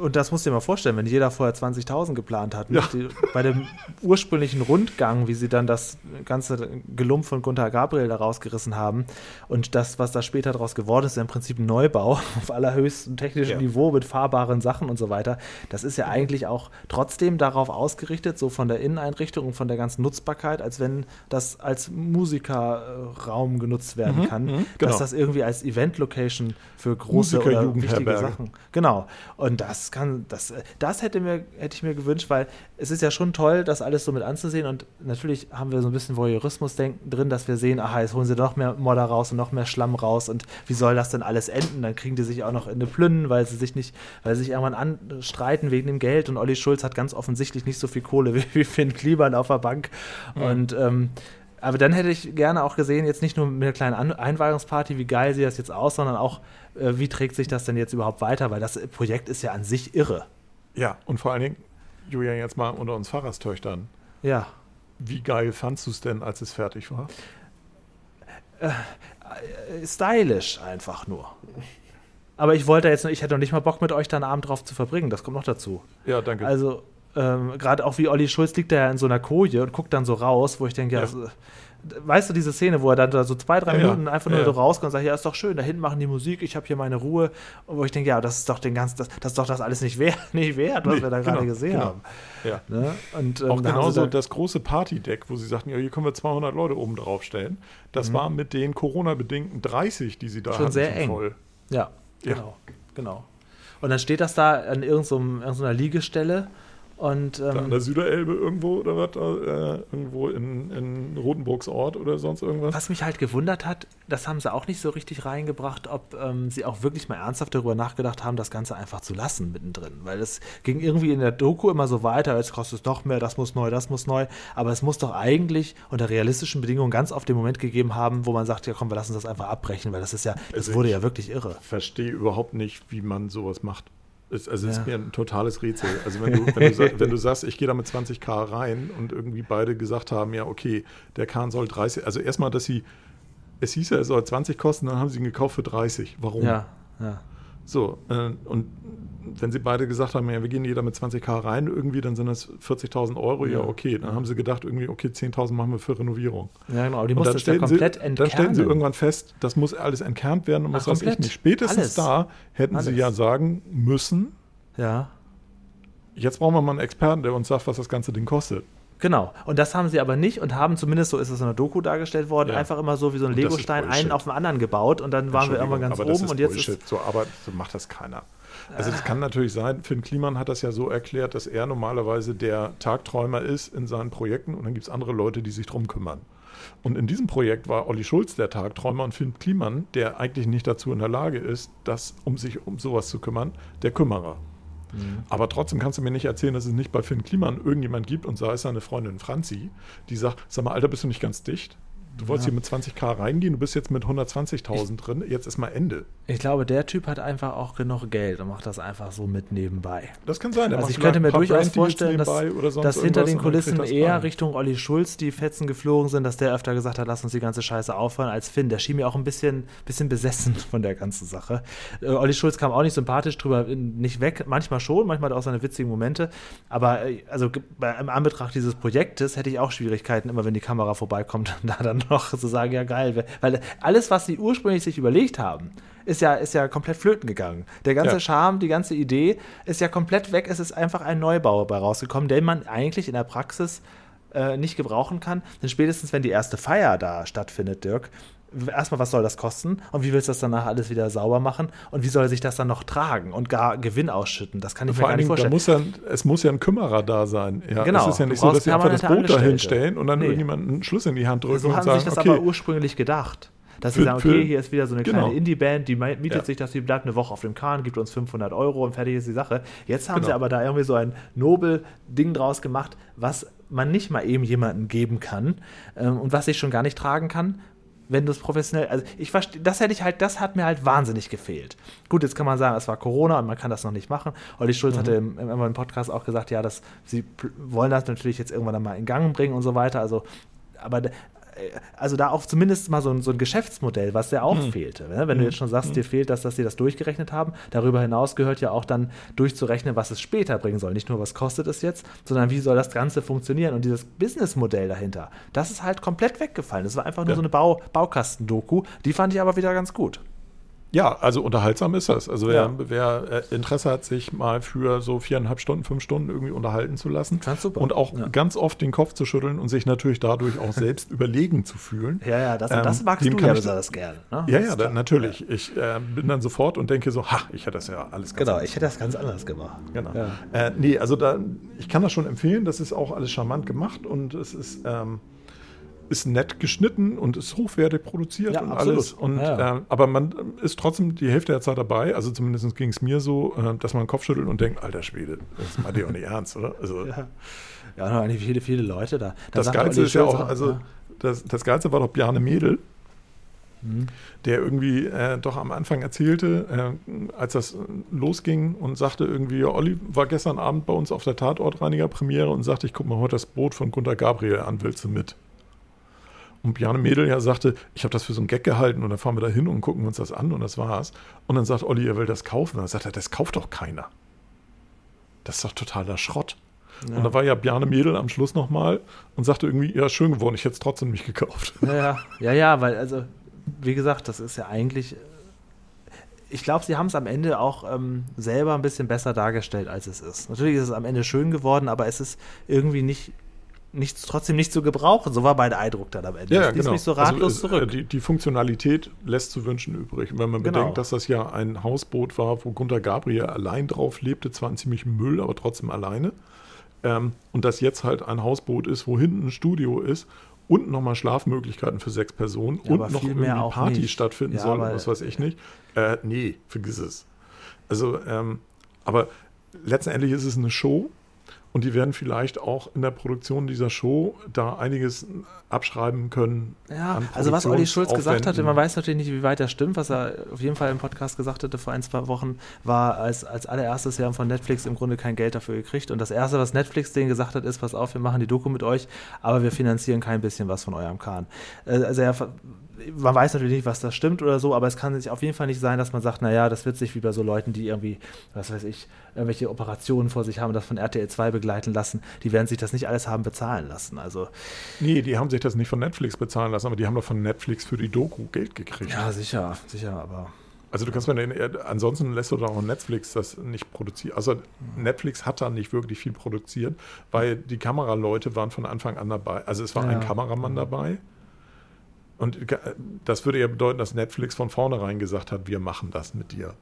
Speaker 1: Und das musst du dir mal vorstellen, wenn jeder vorher 20.000 geplant hat.
Speaker 2: Ja.
Speaker 1: Die, bei dem ursprünglichen Rundgang, wie sie dann das ganze Gelump von Gunther Gabriel da rausgerissen haben und das, was da später daraus geworden ist, ist im Prinzip ein Neubau auf allerhöchstem technischen
Speaker 2: Ja.
Speaker 1: Niveau mit fahrbaren Sachen und so weiter. Das ist ja eigentlich auch trotzdem darauf ausgerichtet, so von der Inneneinrichtung und von der ganzen Nutzbarkeit, als wenn das als Musikerraum genutzt werden
Speaker 2: Mhm,
Speaker 1: kann.
Speaker 2: mhm, genau.
Speaker 1: Dass das irgendwie als Event-Location für große oder wichtige. Sachen. Genau. Und das kann, das, das hätte, mir, hätte ich mir gewünscht, weil es ist ja schon toll, das alles so mit anzusehen. Und natürlich haben wir so ein bisschen Voyeurismus-Denken drin, dass wir sehen, aha, jetzt holen sie noch mehr Modder raus und noch mehr Schlamm raus. Und wie soll das denn alles enden? Dann kriegen die sich auch noch in eine Plünnen, weil sie sich nicht, weil sie sich irgendwann anstreiten wegen dem Geld. Und Olli Schulz hat ganz offensichtlich nicht so viel Kohle wie, wie Finn Kliman auf der Bank. Und ähm, aber dann hätte ich gerne auch gesehen, jetzt nicht nur mit einer kleinen An Einweihungsparty, wie geil sieht das jetzt aus, sondern auch, äh, wie trägt sich das denn jetzt überhaupt weiter? Weil das Projekt ist ja an sich irre.
Speaker 2: Ja, und vor allen Dingen, Julian, jetzt mal unter uns Pfarrerstöchtern.
Speaker 1: Ja.
Speaker 2: Wie geil fandst du es denn, als es fertig war?
Speaker 1: Äh, Stylisch einfach nur. Aber ich wollte jetzt, ich hätte noch nicht mal Bock mit euch da einen Abend drauf zu verbringen, das kommt noch dazu.
Speaker 2: Ja, danke.
Speaker 1: Also, ähm, gerade auch wie Olli Schulz liegt da ja in so einer Koje und guckt dann so raus, wo ich denke, ja,
Speaker 2: Ja.
Speaker 1: so, weißt du, diese Szene, wo er dann da so zwei, drei
Speaker 2: Ja.
Speaker 1: Minuten einfach nur
Speaker 2: Ja,
Speaker 1: so rauskommt und sagt, ja, ist doch schön, da hinten machen die Musik, ich habe hier meine Ruhe. Und wo ich denke, ja, das ist doch den ganzen, das, das ist doch das alles nicht wert, nicht wert was
Speaker 2: Nee,
Speaker 1: wir da gerade
Speaker 2: genau,
Speaker 1: gesehen
Speaker 2: genau.
Speaker 1: haben.
Speaker 2: ja.
Speaker 1: Ne? Und, ähm,
Speaker 2: Auch
Speaker 1: da
Speaker 2: genauso
Speaker 1: da-
Speaker 2: das große Partydeck, wo sie sagten, ja, hier können wir 200 Leute oben drauf stellen. Das
Speaker 1: Mhm.
Speaker 2: war mit den Corona-bedingten 30, die sie da
Speaker 1: Schon
Speaker 2: hatten,
Speaker 1: sehr eng.
Speaker 2: voll.
Speaker 1: Ja,
Speaker 2: Ja.
Speaker 1: genau, genau. Und dann steht das da an irgendeiner Liegestelle und
Speaker 2: Da an
Speaker 1: ähm,
Speaker 2: der Süderelbe irgendwo oder was, äh, irgendwo in, in Rotenburgs Ort oder sonst irgendwas.
Speaker 1: was mich halt gewundert hat, das haben sie auch nicht so richtig reingebracht, ob ähm, sie auch wirklich mal ernsthaft darüber nachgedacht haben, das Ganze einfach zu lassen mittendrin. Weil es ging irgendwie in der Doku immer so weiter, jetzt kostet es noch mehr, das muss neu, das muss neu. Aber es muss doch eigentlich unter realistischen Bedingungen ganz auf den Moment gegeben haben, wo man sagt, ja komm, wir lassen das einfach abbrechen, weil das ist ja, das
Speaker 2: Also
Speaker 1: wurde
Speaker 2: ich-
Speaker 1: ja wirklich irre.
Speaker 2: verstehe überhaupt nicht, wie man sowas macht. Es, also es
Speaker 1: Ja.
Speaker 2: ist mir ein totales Rätsel. Also wenn du, wenn du, wenn du sagst, ich gehe da mit 20k rein und irgendwie beide gesagt haben, ja okay, der Kahn soll 30, also erstmal, dass sie, es hieß ja, er soll 20 kosten, dann haben sie ihn gekauft für 30. Warum?
Speaker 1: Ja, ja.
Speaker 2: So, äh, und wenn sie beide gesagt haben, ja, wir gehen jeder mit 20k rein irgendwie, dann sind das 40.000 Euro, ja,
Speaker 1: Ja.
Speaker 2: okay. Dann haben sie gedacht, irgendwie, okay, 10.000 machen wir für Renovierung.
Speaker 1: Ja, genau. Die
Speaker 2: Und
Speaker 1: mussten
Speaker 2: dann
Speaker 1: es ja komplett
Speaker 2: sie,
Speaker 1: entkernen.
Speaker 2: dann stellen sie irgendwann fest, das muss alles entkernt werden und was weiß ich nicht. Spätestens
Speaker 1: Alles?
Speaker 2: da hätten sie
Speaker 1: Alles?
Speaker 2: ja sagen müssen,
Speaker 1: Ja.
Speaker 2: jetzt brauchen wir mal einen Experten, der uns sagt, was das ganze Ding kostet.
Speaker 1: Genau. Und das haben sie aber nicht und haben zumindest, so ist es in der Doku dargestellt worden,
Speaker 2: Ja.
Speaker 1: einfach immer so wie so ein Legostein einen auf den anderen gebaut und dann waren wir irgendwann ganz
Speaker 2: aber
Speaker 1: oben
Speaker 2: ist
Speaker 1: und jetzt
Speaker 2: Bullshit.
Speaker 1: ist.
Speaker 2: so, aber so macht das keiner. Also das kann natürlich sein, Finn Kliman hat das ja so erklärt, dass er normalerweise der Tagträumer ist in seinen Projekten und dann gibt es andere Leute, die sich drum kümmern. Und in diesem Projekt war Olli Schulz der Tagträumer und Finn Kliman, der eigentlich nicht dazu in der Lage ist, das, um sich um sowas zu kümmern, der Kümmerer.
Speaker 1: Mhm.
Speaker 2: Aber trotzdem kannst du mir nicht erzählen, dass es nicht bei Finn Kliman irgendjemand gibt, und sei es seine Freundin Franzi, die sagt, sag mal, Alter, bist du nicht ganz dicht? Du wolltest
Speaker 1: Ja.
Speaker 2: hier mit 20k reingehen, du bist jetzt mit 120.000 drin, jetzt ist mal Ende.
Speaker 1: Ich glaube, der Typ hat einfach auch genug Geld und macht das einfach so mit nebenbei.
Speaker 2: Das kann sein.
Speaker 1: Also ich könnte mir durchaus vorstellen, dass, dass hinter den Kulissen eher. Richtung Olli Schulz die Fetzen geflogen sind, dass der öfter gesagt hat, lass uns die ganze Scheiße aufhören, als Finn. Der schien mir auch ein bisschen, bisschen besessen von der ganzen Sache. Äh, Olli Schulz kam auch nicht sympathisch drüber, äh, nicht weg. Manchmal schon, manchmal hat er auch seine witzigen Momente. Aber äh, also bei, im Anbetracht dieses Projektes hätte ich auch Schwierigkeiten, immer wenn die Kamera vorbeikommt, da dann noch zu sagen, ja geil. Weil alles, was sie ursprünglich sich überlegt haben, ist ja, ist ja komplett flöten gegangen. Der ganze
Speaker 2: Ja.
Speaker 1: Charme, die ganze Idee ist ja komplett weg. Es ist einfach ein Neubau dabei rausgekommen, den man eigentlich in der Praxis äh, nicht gebrauchen kann. Denn spätestens, wenn die erste Feier da stattfindet, Dirk, erstmal, was soll das kosten? Und wie willst du das danach alles wieder sauber machen? Und wie soll sich das dann noch tragen und gar Gewinn ausschütten? Das kann ich
Speaker 2: Vor
Speaker 1: mir gar
Speaker 2: allen
Speaker 1: nicht vorstellen.
Speaker 2: muss ja, es muss ja ein Kümmerer da sein. Ja,
Speaker 1: Genau,
Speaker 2: Es ist ja nicht so, dass sie einfach das Boot da hinstellen und dann
Speaker 1: Nee.
Speaker 2: irgendjemand einen Schlüssel in die Hand drücken
Speaker 1: so
Speaker 2: und
Speaker 1: haben
Speaker 2: sagen,
Speaker 1: sich das
Speaker 2: okay,
Speaker 1: aber ursprünglich gedacht. Dass sie sagen, okay,
Speaker 2: für-
Speaker 1: hier ist wieder so eine
Speaker 2: genau.
Speaker 1: kleine Indie-Band, die mietet
Speaker 2: Ja.
Speaker 1: sich das, die bleibt eine Woche auf dem Kahn, gibt uns 500 Euro und fertig ist die Sache. Jetzt haben sie
Speaker 2: Genau.
Speaker 1: aber da irgendwie so ein Nobel-Ding draus gemacht, was man nicht mal eben jemandem geben kann ähm, und was sich schon gar nicht tragen kann, wenn du es professionell, also ich verstehe, das hätte ich halt, das hat mir halt wahnsinnig gefehlt. Gut, jetzt kann man sagen, es war Corona und man kann das noch nicht machen. Olli Schulz hatte im, im, im Podcast auch gesagt, ja, dass sie wollen das natürlich jetzt irgendwann dann mal in Gang bringen und so weiter. Also, aber also da auch zumindest mal so ein, so ein Geschäftsmodell, was ja auch fehlte. Ne? Wenn du jetzt schon sagst, dir fehlt das, dass sie das durchgerechnet haben. Darüber hinaus gehört ja auch dann durchzurechnen, was es später bringen soll. Nicht nur, was kostet es jetzt, sondern wie soll das Ganze funktionieren. Und dieses Businessmodell dahinter, das ist halt komplett weggefallen. Das war einfach nur
Speaker 2: Ja.
Speaker 1: so eine Bau Baukasten-Doku. Die fand ich aber wieder ganz gut.
Speaker 2: Ja, also unterhaltsam ist das. Also wer,
Speaker 1: Ja.
Speaker 2: wer äh, Interesse hat, sich mal für so viereinhalb Stunden, fünf Stunden irgendwie unterhalten zu lassen
Speaker 1: Fand's super.
Speaker 2: und auch
Speaker 1: Ja.
Speaker 2: ganz oft den Kopf zu schütteln und sich natürlich dadurch auch selbst überlegen zu fühlen.
Speaker 1: Ja, ja, das,
Speaker 2: Ähm,
Speaker 1: das magst du ja besonders gerne. Ne?
Speaker 2: Ja, ja,
Speaker 1: ist
Speaker 2: da,
Speaker 1: klar.
Speaker 2: natürlich. Ich äh, bin dann sofort und denke so, ha, ich hätte das ja alles ganz
Speaker 1: Genau, ich hätte das ganz anders gemacht.
Speaker 2: Genau.
Speaker 1: Ja.
Speaker 2: Äh, nee, also da, ich kann das schon empfehlen. Das ist auch alles charmant gemacht und es ist, ähm, ist nett geschnitten und ist hochwertig produziert
Speaker 1: Ja,
Speaker 2: und
Speaker 1: absolut.
Speaker 2: alles. Und,
Speaker 1: Ja.
Speaker 2: Äh, aber man ist trotzdem die Hälfte der Zeit dabei. Also zumindest ging es mir so, äh, dass man den Kopf schüttelt und denkt, alter Schwede, das meint ihr auch nicht ernst, oder? Also
Speaker 1: Ja, ja eigentlich viele, viele Leute da. Da
Speaker 2: das Geilste ist ja auch, also das, das Geilste war doch Bjarne Mädel.
Speaker 1: Mhm.
Speaker 2: der irgendwie äh, doch am Anfang erzählte, äh, als das äh, losging und sagte irgendwie, Olli war gestern Abend bei uns auf der Tatortreiniger-Premiere und sagte, ich gucke mal heute das Boot von Gunter Gabriel an, willst du mit? Und Bjarne Mädel ja sagte, ich habe das für so einen Gag gehalten und dann fahren wir da hin und gucken uns das an und das war's. Und dann sagt Olli, er will das kaufen. Und dann sagt er, das kauft doch keiner. Das ist doch totaler Schrott.
Speaker 1: Ja.
Speaker 2: Und da war ja Bjarne Mädel am Schluss nochmal und sagte irgendwie, ja, schön geworden, ich hätte es trotzdem nicht gekauft.
Speaker 1: Ja, ja, ja, ja, weil, also, wie gesagt, das ist ja eigentlich. Ich glaube, sie haben es am Ende auch ähm, selber ein bisschen besser dargestellt, als es ist. Natürlich ist es am Ende schön geworden, aber es ist irgendwie nicht, nicht trotzdem nicht zu gebrauchen. So war mein Eindruck dann am Ende.
Speaker 2: Ja, ja, genau.
Speaker 1: mich so ratlos
Speaker 2: also,
Speaker 1: zurück.
Speaker 2: Die, die Funktionalität lässt zu wünschen übrig. Und wenn man
Speaker 1: Genau.
Speaker 2: bedenkt, dass das ja ein Hausboot war, wo Gunter Gabriel allein drauf lebte, zwar ein ziemlich Müll, aber trotzdem alleine. Ähm, und das jetzt halt ein Hausboot ist, wo hinten ein Studio ist und nochmal Schlafmöglichkeiten für sechs Personen
Speaker 1: Ja,
Speaker 2: und noch irgendwie Party
Speaker 1: nicht.
Speaker 2: stattfinden
Speaker 1: Ja,
Speaker 2: soll, was weiß ich nicht. Äh, nee, vergiss es. Also, ähm, aber letztendlich ist es eine Show und die werden vielleicht auch in der Produktion dieser Show da einiges abschreiben können.
Speaker 1: Ja, also was Olli Schulz gesagt hatte, man weiß natürlich nicht, wie weit das stimmt. Was er auf jeden Fall im Podcast gesagt hatte vor ein, zwei Wochen, war als, als allererstes, wir haben von Netflix im Grunde kein Geld dafür gekriegt. Und das Erste, was Netflix denen gesagt hat, ist, pass auf, wir machen die Doku mit euch, aber wir finanzieren kein bisschen was von eurem Kahn. Äh, Also er, man weiß natürlich nicht, was das stimmt oder so, aber es kann sich auf jeden Fall nicht sein, dass man sagt, naja, das wird sich wie bei so Leuten, die irgendwie, was weiß ich, irgendwelche Operationen vor sich haben, das von RTL 2 begleiten lassen, die werden sich das nicht alles haben bezahlen lassen. Also
Speaker 2: Nee, die haben sich das nicht von Netflix bezahlen lassen, aber die haben doch von Netflix für die Doku Geld gekriegt.
Speaker 1: ja, sicher, sicher, aber
Speaker 2: Also du kannst mir den, äh, ansonsten lässt du doch auch Netflix das nicht produzieren. Also Netflix hat da nicht wirklich viel produziert, weil die Kameraleute waren von Anfang an dabei. Also es war
Speaker 1: Ja.
Speaker 2: ein Kameramann dabei. Und das würde ja bedeuten, dass Netflix von vornherein gesagt hat, wir machen das mit dir.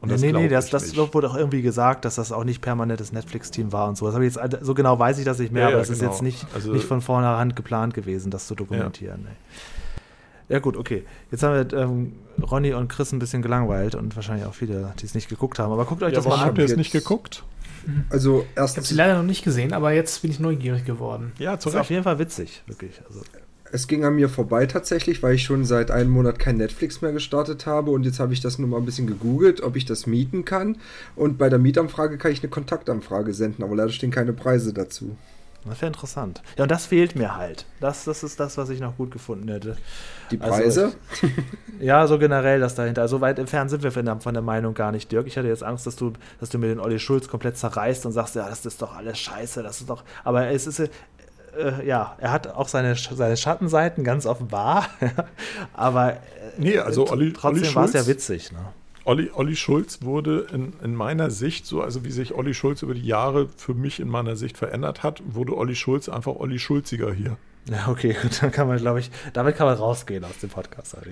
Speaker 2: Und
Speaker 1: nee, nee,
Speaker 2: glaub
Speaker 1: nee, das, das wurde auch irgendwie gesagt, dass das auch nicht permanentes Netflix-Team war und so. Das habe ich jetzt, so genau weiß ich das nicht mehr,
Speaker 2: Ja,
Speaker 1: aber
Speaker 2: ja,
Speaker 1: es ist
Speaker 2: genau.
Speaker 1: jetzt nicht,
Speaker 2: Also-
Speaker 1: nicht von vornherein geplant gewesen, das zu dokumentieren. Nee. Ja gut, okay. Jetzt haben wir ähm, Ronny und Chris ein bisschen gelangweilt und wahrscheinlich auch viele, die es nicht geguckt haben. Aber guckt euch
Speaker 2: Ja,
Speaker 1: das mal an.
Speaker 2: habt ihr es
Speaker 4: Jetzt-
Speaker 2: nicht geguckt?
Speaker 4: Also
Speaker 3: Ich habe sie
Speaker 4: erstens,
Speaker 3: leider noch nicht gesehen, aber jetzt bin ich neugierig geworden.
Speaker 2: Ja, zu
Speaker 1: Das ist auf
Speaker 2: Recht.
Speaker 1: jeden Fall witzig, wirklich. Also,
Speaker 4: es ging an mir vorbei tatsächlich, weil ich schon seit einem Monat kein Netflix mehr gestartet habe und jetzt habe ich das nur mal ein bisschen gegoogelt, ob ich das mieten kann. Und bei der Mietanfrage kann ich eine Kontaktanfrage senden, aber leider stehen keine Preise dazu.
Speaker 1: Das wäre interessant. Ja, und das fehlt mir halt. Das, das ist das, was ich noch gut gefunden hätte.
Speaker 4: Die Preise?
Speaker 1: Also ich, ja, so generell das dahinter. Also weit entfernt sind wir von der, von der, Meinung gar nicht, Dirk. Ich hatte jetzt Angst, dass du, dass du mir den Olli Schulz komplett zerreißt und sagst, ja, das ist doch alles scheiße, das ist doch. Aber es ist, äh, ja, er hat auch seine, seine Schattenseiten ganz offenbar. aber äh,
Speaker 2: nee, also Olli,
Speaker 1: trotzdem war es ja witzig. Ne?
Speaker 2: Olli, Olli Schulz wurde in, in meiner Sicht, so also wie sich Olli Schulz über die Jahre für mich in meiner Sicht verändert hat, wurde Olli Schulz einfach Olli Schulziger hier.
Speaker 1: Ja, okay, gut, dann kann man, glaube ich, damit kann man rausgehen aus dem Podcast.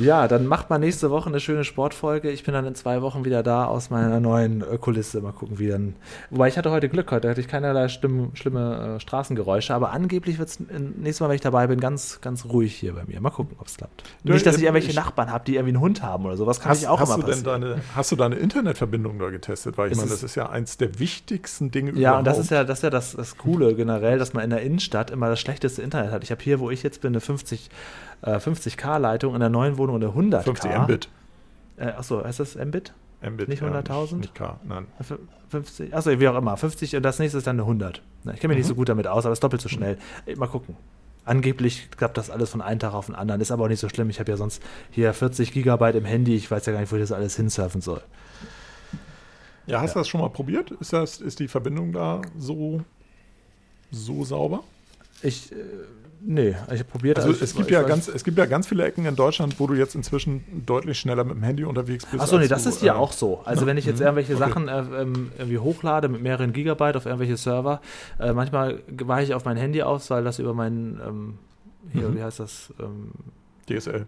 Speaker 1: Ja, dann macht mal nächste Woche eine schöne Sportfolge. Ich bin dann in zwei Wochen wieder da aus meiner neuen Kulisse. Mal gucken, wie dann. Wobei ich hatte heute Glück, heute hatte ich keinerlei schlimm, schlimme äh, Straßengeräusche, aber angeblich wird es nächstes Mal, wenn ich dabei bin, ganz, ganz ruhig hier bei mir. Mal gucken, ob es klappt. Du, Nicht, dass ich irgendwelche ich, Nachbarn habe, die irgendwie einen Hund haben oder sowas. Kann
Speaker 2: hast,
Speaker 1: ich auch
Speaker 2: hast
Speaker 1: immer
Speaker 2: du denn deine, Hast du deine Internetverbindung da getestet? Weil ich meine, das ist ja eins der wichtigsten Dinge
Speaker 1: Ja, überhaupt. und das ist ja das, ist ja das, das Coole generell, dass man in der Innenstadt immer das schlechteste Internet hat. Ich habe hier, wo ich jetzt bin, eine 50 äh, 50k-Leitung, in der neuen Wohnung eine 100k.
Speaker 2: 50 Mbit.
Speaker 1: Äh, achso, heißt das Mbit?
Speaker 2: Mbit.
Speaker 1: Nicht 100.000?
Speaker 2: Ja, nicht, K, nein.
Speaker 1: 50, achso, wie auch immer. 50 und das nächste ist dann eine 100. Ich kenne mich mhm. nicht so gut damit aus, aber es ist doppelt so schnell. Mhm. Mal gucken. Angeblich klappt das alles von einem Tag auf den anderen. Ist aber auch nicht so schlimm. Ich habe ja sonst hier 40 Gigabyte im Handy. Ich weiß ja gar nicht, wo ich das alles hinsurfen soll.
Speaker 2: Ja, hast ja. du das schon mal probiert? Ist, das, ist die Verbindung da so, so sauber?
Speaker 1: Ich. Nee, ich habe probiert.
Speaker 2: Also, also es, gibt ja ganz, es gibt ja ganz viele Ecken in Deutschland, wo du jetzt inzwischen deutlich schneller mit dem Handy unterwegs bist.
Speaker 1: Achso, nee, das du, ist hier äh, auch so. Also, wenn ich jetzt mhm. irgendwelche okay. Sachen äh, ähm, irgendwie hochlade mit mehreren Gigabyte auf irgendwelche Server, äh, manchmal weiche ich auf mein Handy aus, weil das über meinen, ähm, hier, mhm. wie heißt das? Ähm,
Speaker 2: DSL.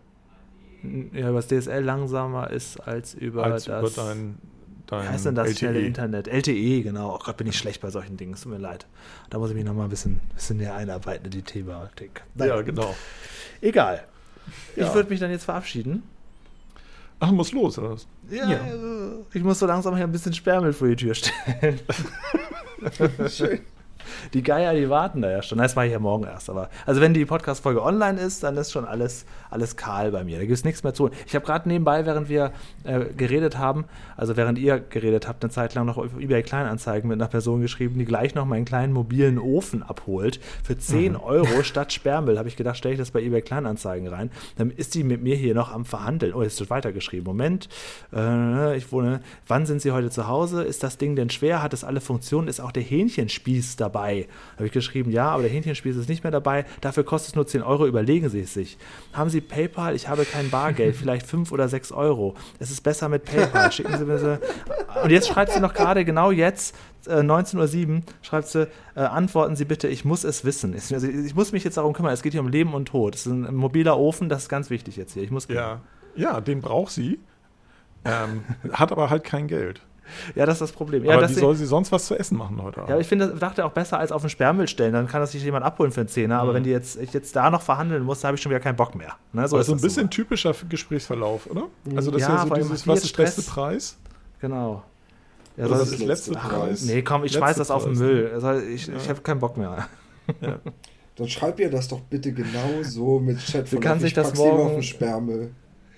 Speaker 1: Ja, über das DSL langsamer ist als über
Speaker 2: als
Speaker 1: das.
Speaker 2: Über dein
Speaker 1: Dein Wie heißt denn das LTE. schnelle Internet? LTE, genau. Oh Gott, bin ich schlecht bei solchen Dingen. Es tut mir leid. Da muss ich mich nochmal ein bisschen, bisschen näher einarbeiten in die Thematik.
Speaker 2: Ja, genau.
Speaker 1: Egal. Ja. Ich würde mich dann jetzt verabschieden.
Speaker 2: Ach, muss los, oder was?
Speaker 1: Ja, ja. Also, ich muss so langsam hier ein bisschen Sperrmüll vor die Tür stellen. Schön. Die Geier, die warten da ja schon. Das mache ich ja morgen erst. Aber also wenn die Podcast-Folge online ist, dann ist schon alles, alles kahl bei mir. Da gibt es nichts mehr zu. Ich habe gerade nebenbei, während wir äh, geredet haben, also während ihr geredet habt, eine Zeit lang noch auf eBay Kleinanzeigen mit einer Person geschrieben, die gleich noch meinen kleinen mobilen Ofen abholt. Für 10 mhm. Euro statt Sperrmüll habe ich gedacht, stelle ich das bei eBay Kleinanzeigen rein. Dann ist die mit mir hier noch am Verhandeln. Oh, jetzt wird weitergeschrieben. Moment, äh, ich wohne. Wann sind Sie heute zu Hause? Ist das Ding denn schwer? Hat es alle Funktionen? Ist auch der Hähnchenspieß dabei? Dabei. Habe ich geschrieben, ja, aber der Hähnchenspieß ist nicht mehr dabei. Dafür kostet es nur 10 Euro. Überlegen Sie es sich. Haben Sie PayPal? Ich habe kein Bargeld. Vielleicht 5 oder 6 Euro. Es ist besser mit PayPal. Schicken Sie bitte. Und jetzt schreibt sie noch gerade, genau jetzt, äh, 19.07 Uhr, schreibt sie, äh, antworten Sie bitte, ich muss es wissen. Ich, also, ich muss mich jetzt darum kümmern. Es geht hier um Leben und Tod. Es ist ein mobiler Ofen, das ist ganz wichtig jetzt hier. Ich muss
Speaker 2: ja. ja, den braucht sie. Ähm, hat aber halt kein Geld.
Speaker 1: Ja, das ist das Problem.
Speaker 2: Aber
Speaker 1: ja,
Speaker 2: wie soll sie sonst was zu essen machen heute Abend?
Speaker 1: Ja, ich finde, dachte auch besser als auf den Sperrmüll stellen. Dann kann das sich jemand abholen für einen Zehner. Aber mhm. wenn die jetzt, ich jetzt da noch verhandeln muss, da habe ich schon wieder keinen Bock mehr.
Speaker 2: Ne, so also ein bisschen so. typischer Gesprächsverlauf, oder? Also das ja, ist ja so dieses, was ist der beste Preis?
Speaker 1: Genau.
Speaker 2: Ja, das ist der letzte Preis.
Speaker 1: Nee, komm, ich schmeiß das auf den Müll. Also ich, ja. ich habe keinen Bock mehr.
Speaker 4: Ja. Dann schreib ihr das doch bitte genau so mit Chat
Speaker 1: von kann sich das morgen
Speaker 4: auf den Sperrmüll.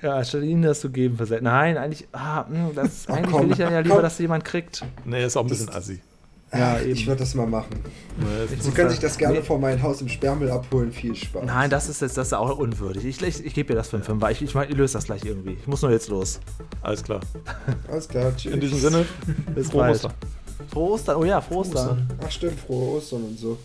Speaker 1: Ja, statt ihnen das zu geben für Nein, eigentlich, ah, hm, das, Ach, eigentlich komm, will ich ja lieber, komm. dass jemand kriegt.
Speaker 2: Nee, ist auch ein bisschen assi.
Speaker 4: Ja, eben. Ich würde das mal machen. Nee, Sie können sich das gerne nee. vor mein Haus im Sperrmüll abholen. Viel Spaß.
Speaker 1: Nein, das ist jetzt das ist auch unwürdig. Ich, ich, ich gebe dir das für einen Fünfer. Ich, ich, ich löse das gleich irgendwie. Ich muss nur jetzt los.
Speaker 2: Alles klar.
Speaker 4: Alles klar, tschüss.
Speaker 2: In diesem Sinne,
Speaker 1: bis frohe Ostern. Frohe Ostern, oh ja, frohe Ostern.
Speaker 4: Ach stimmt, frohe Ostern und so.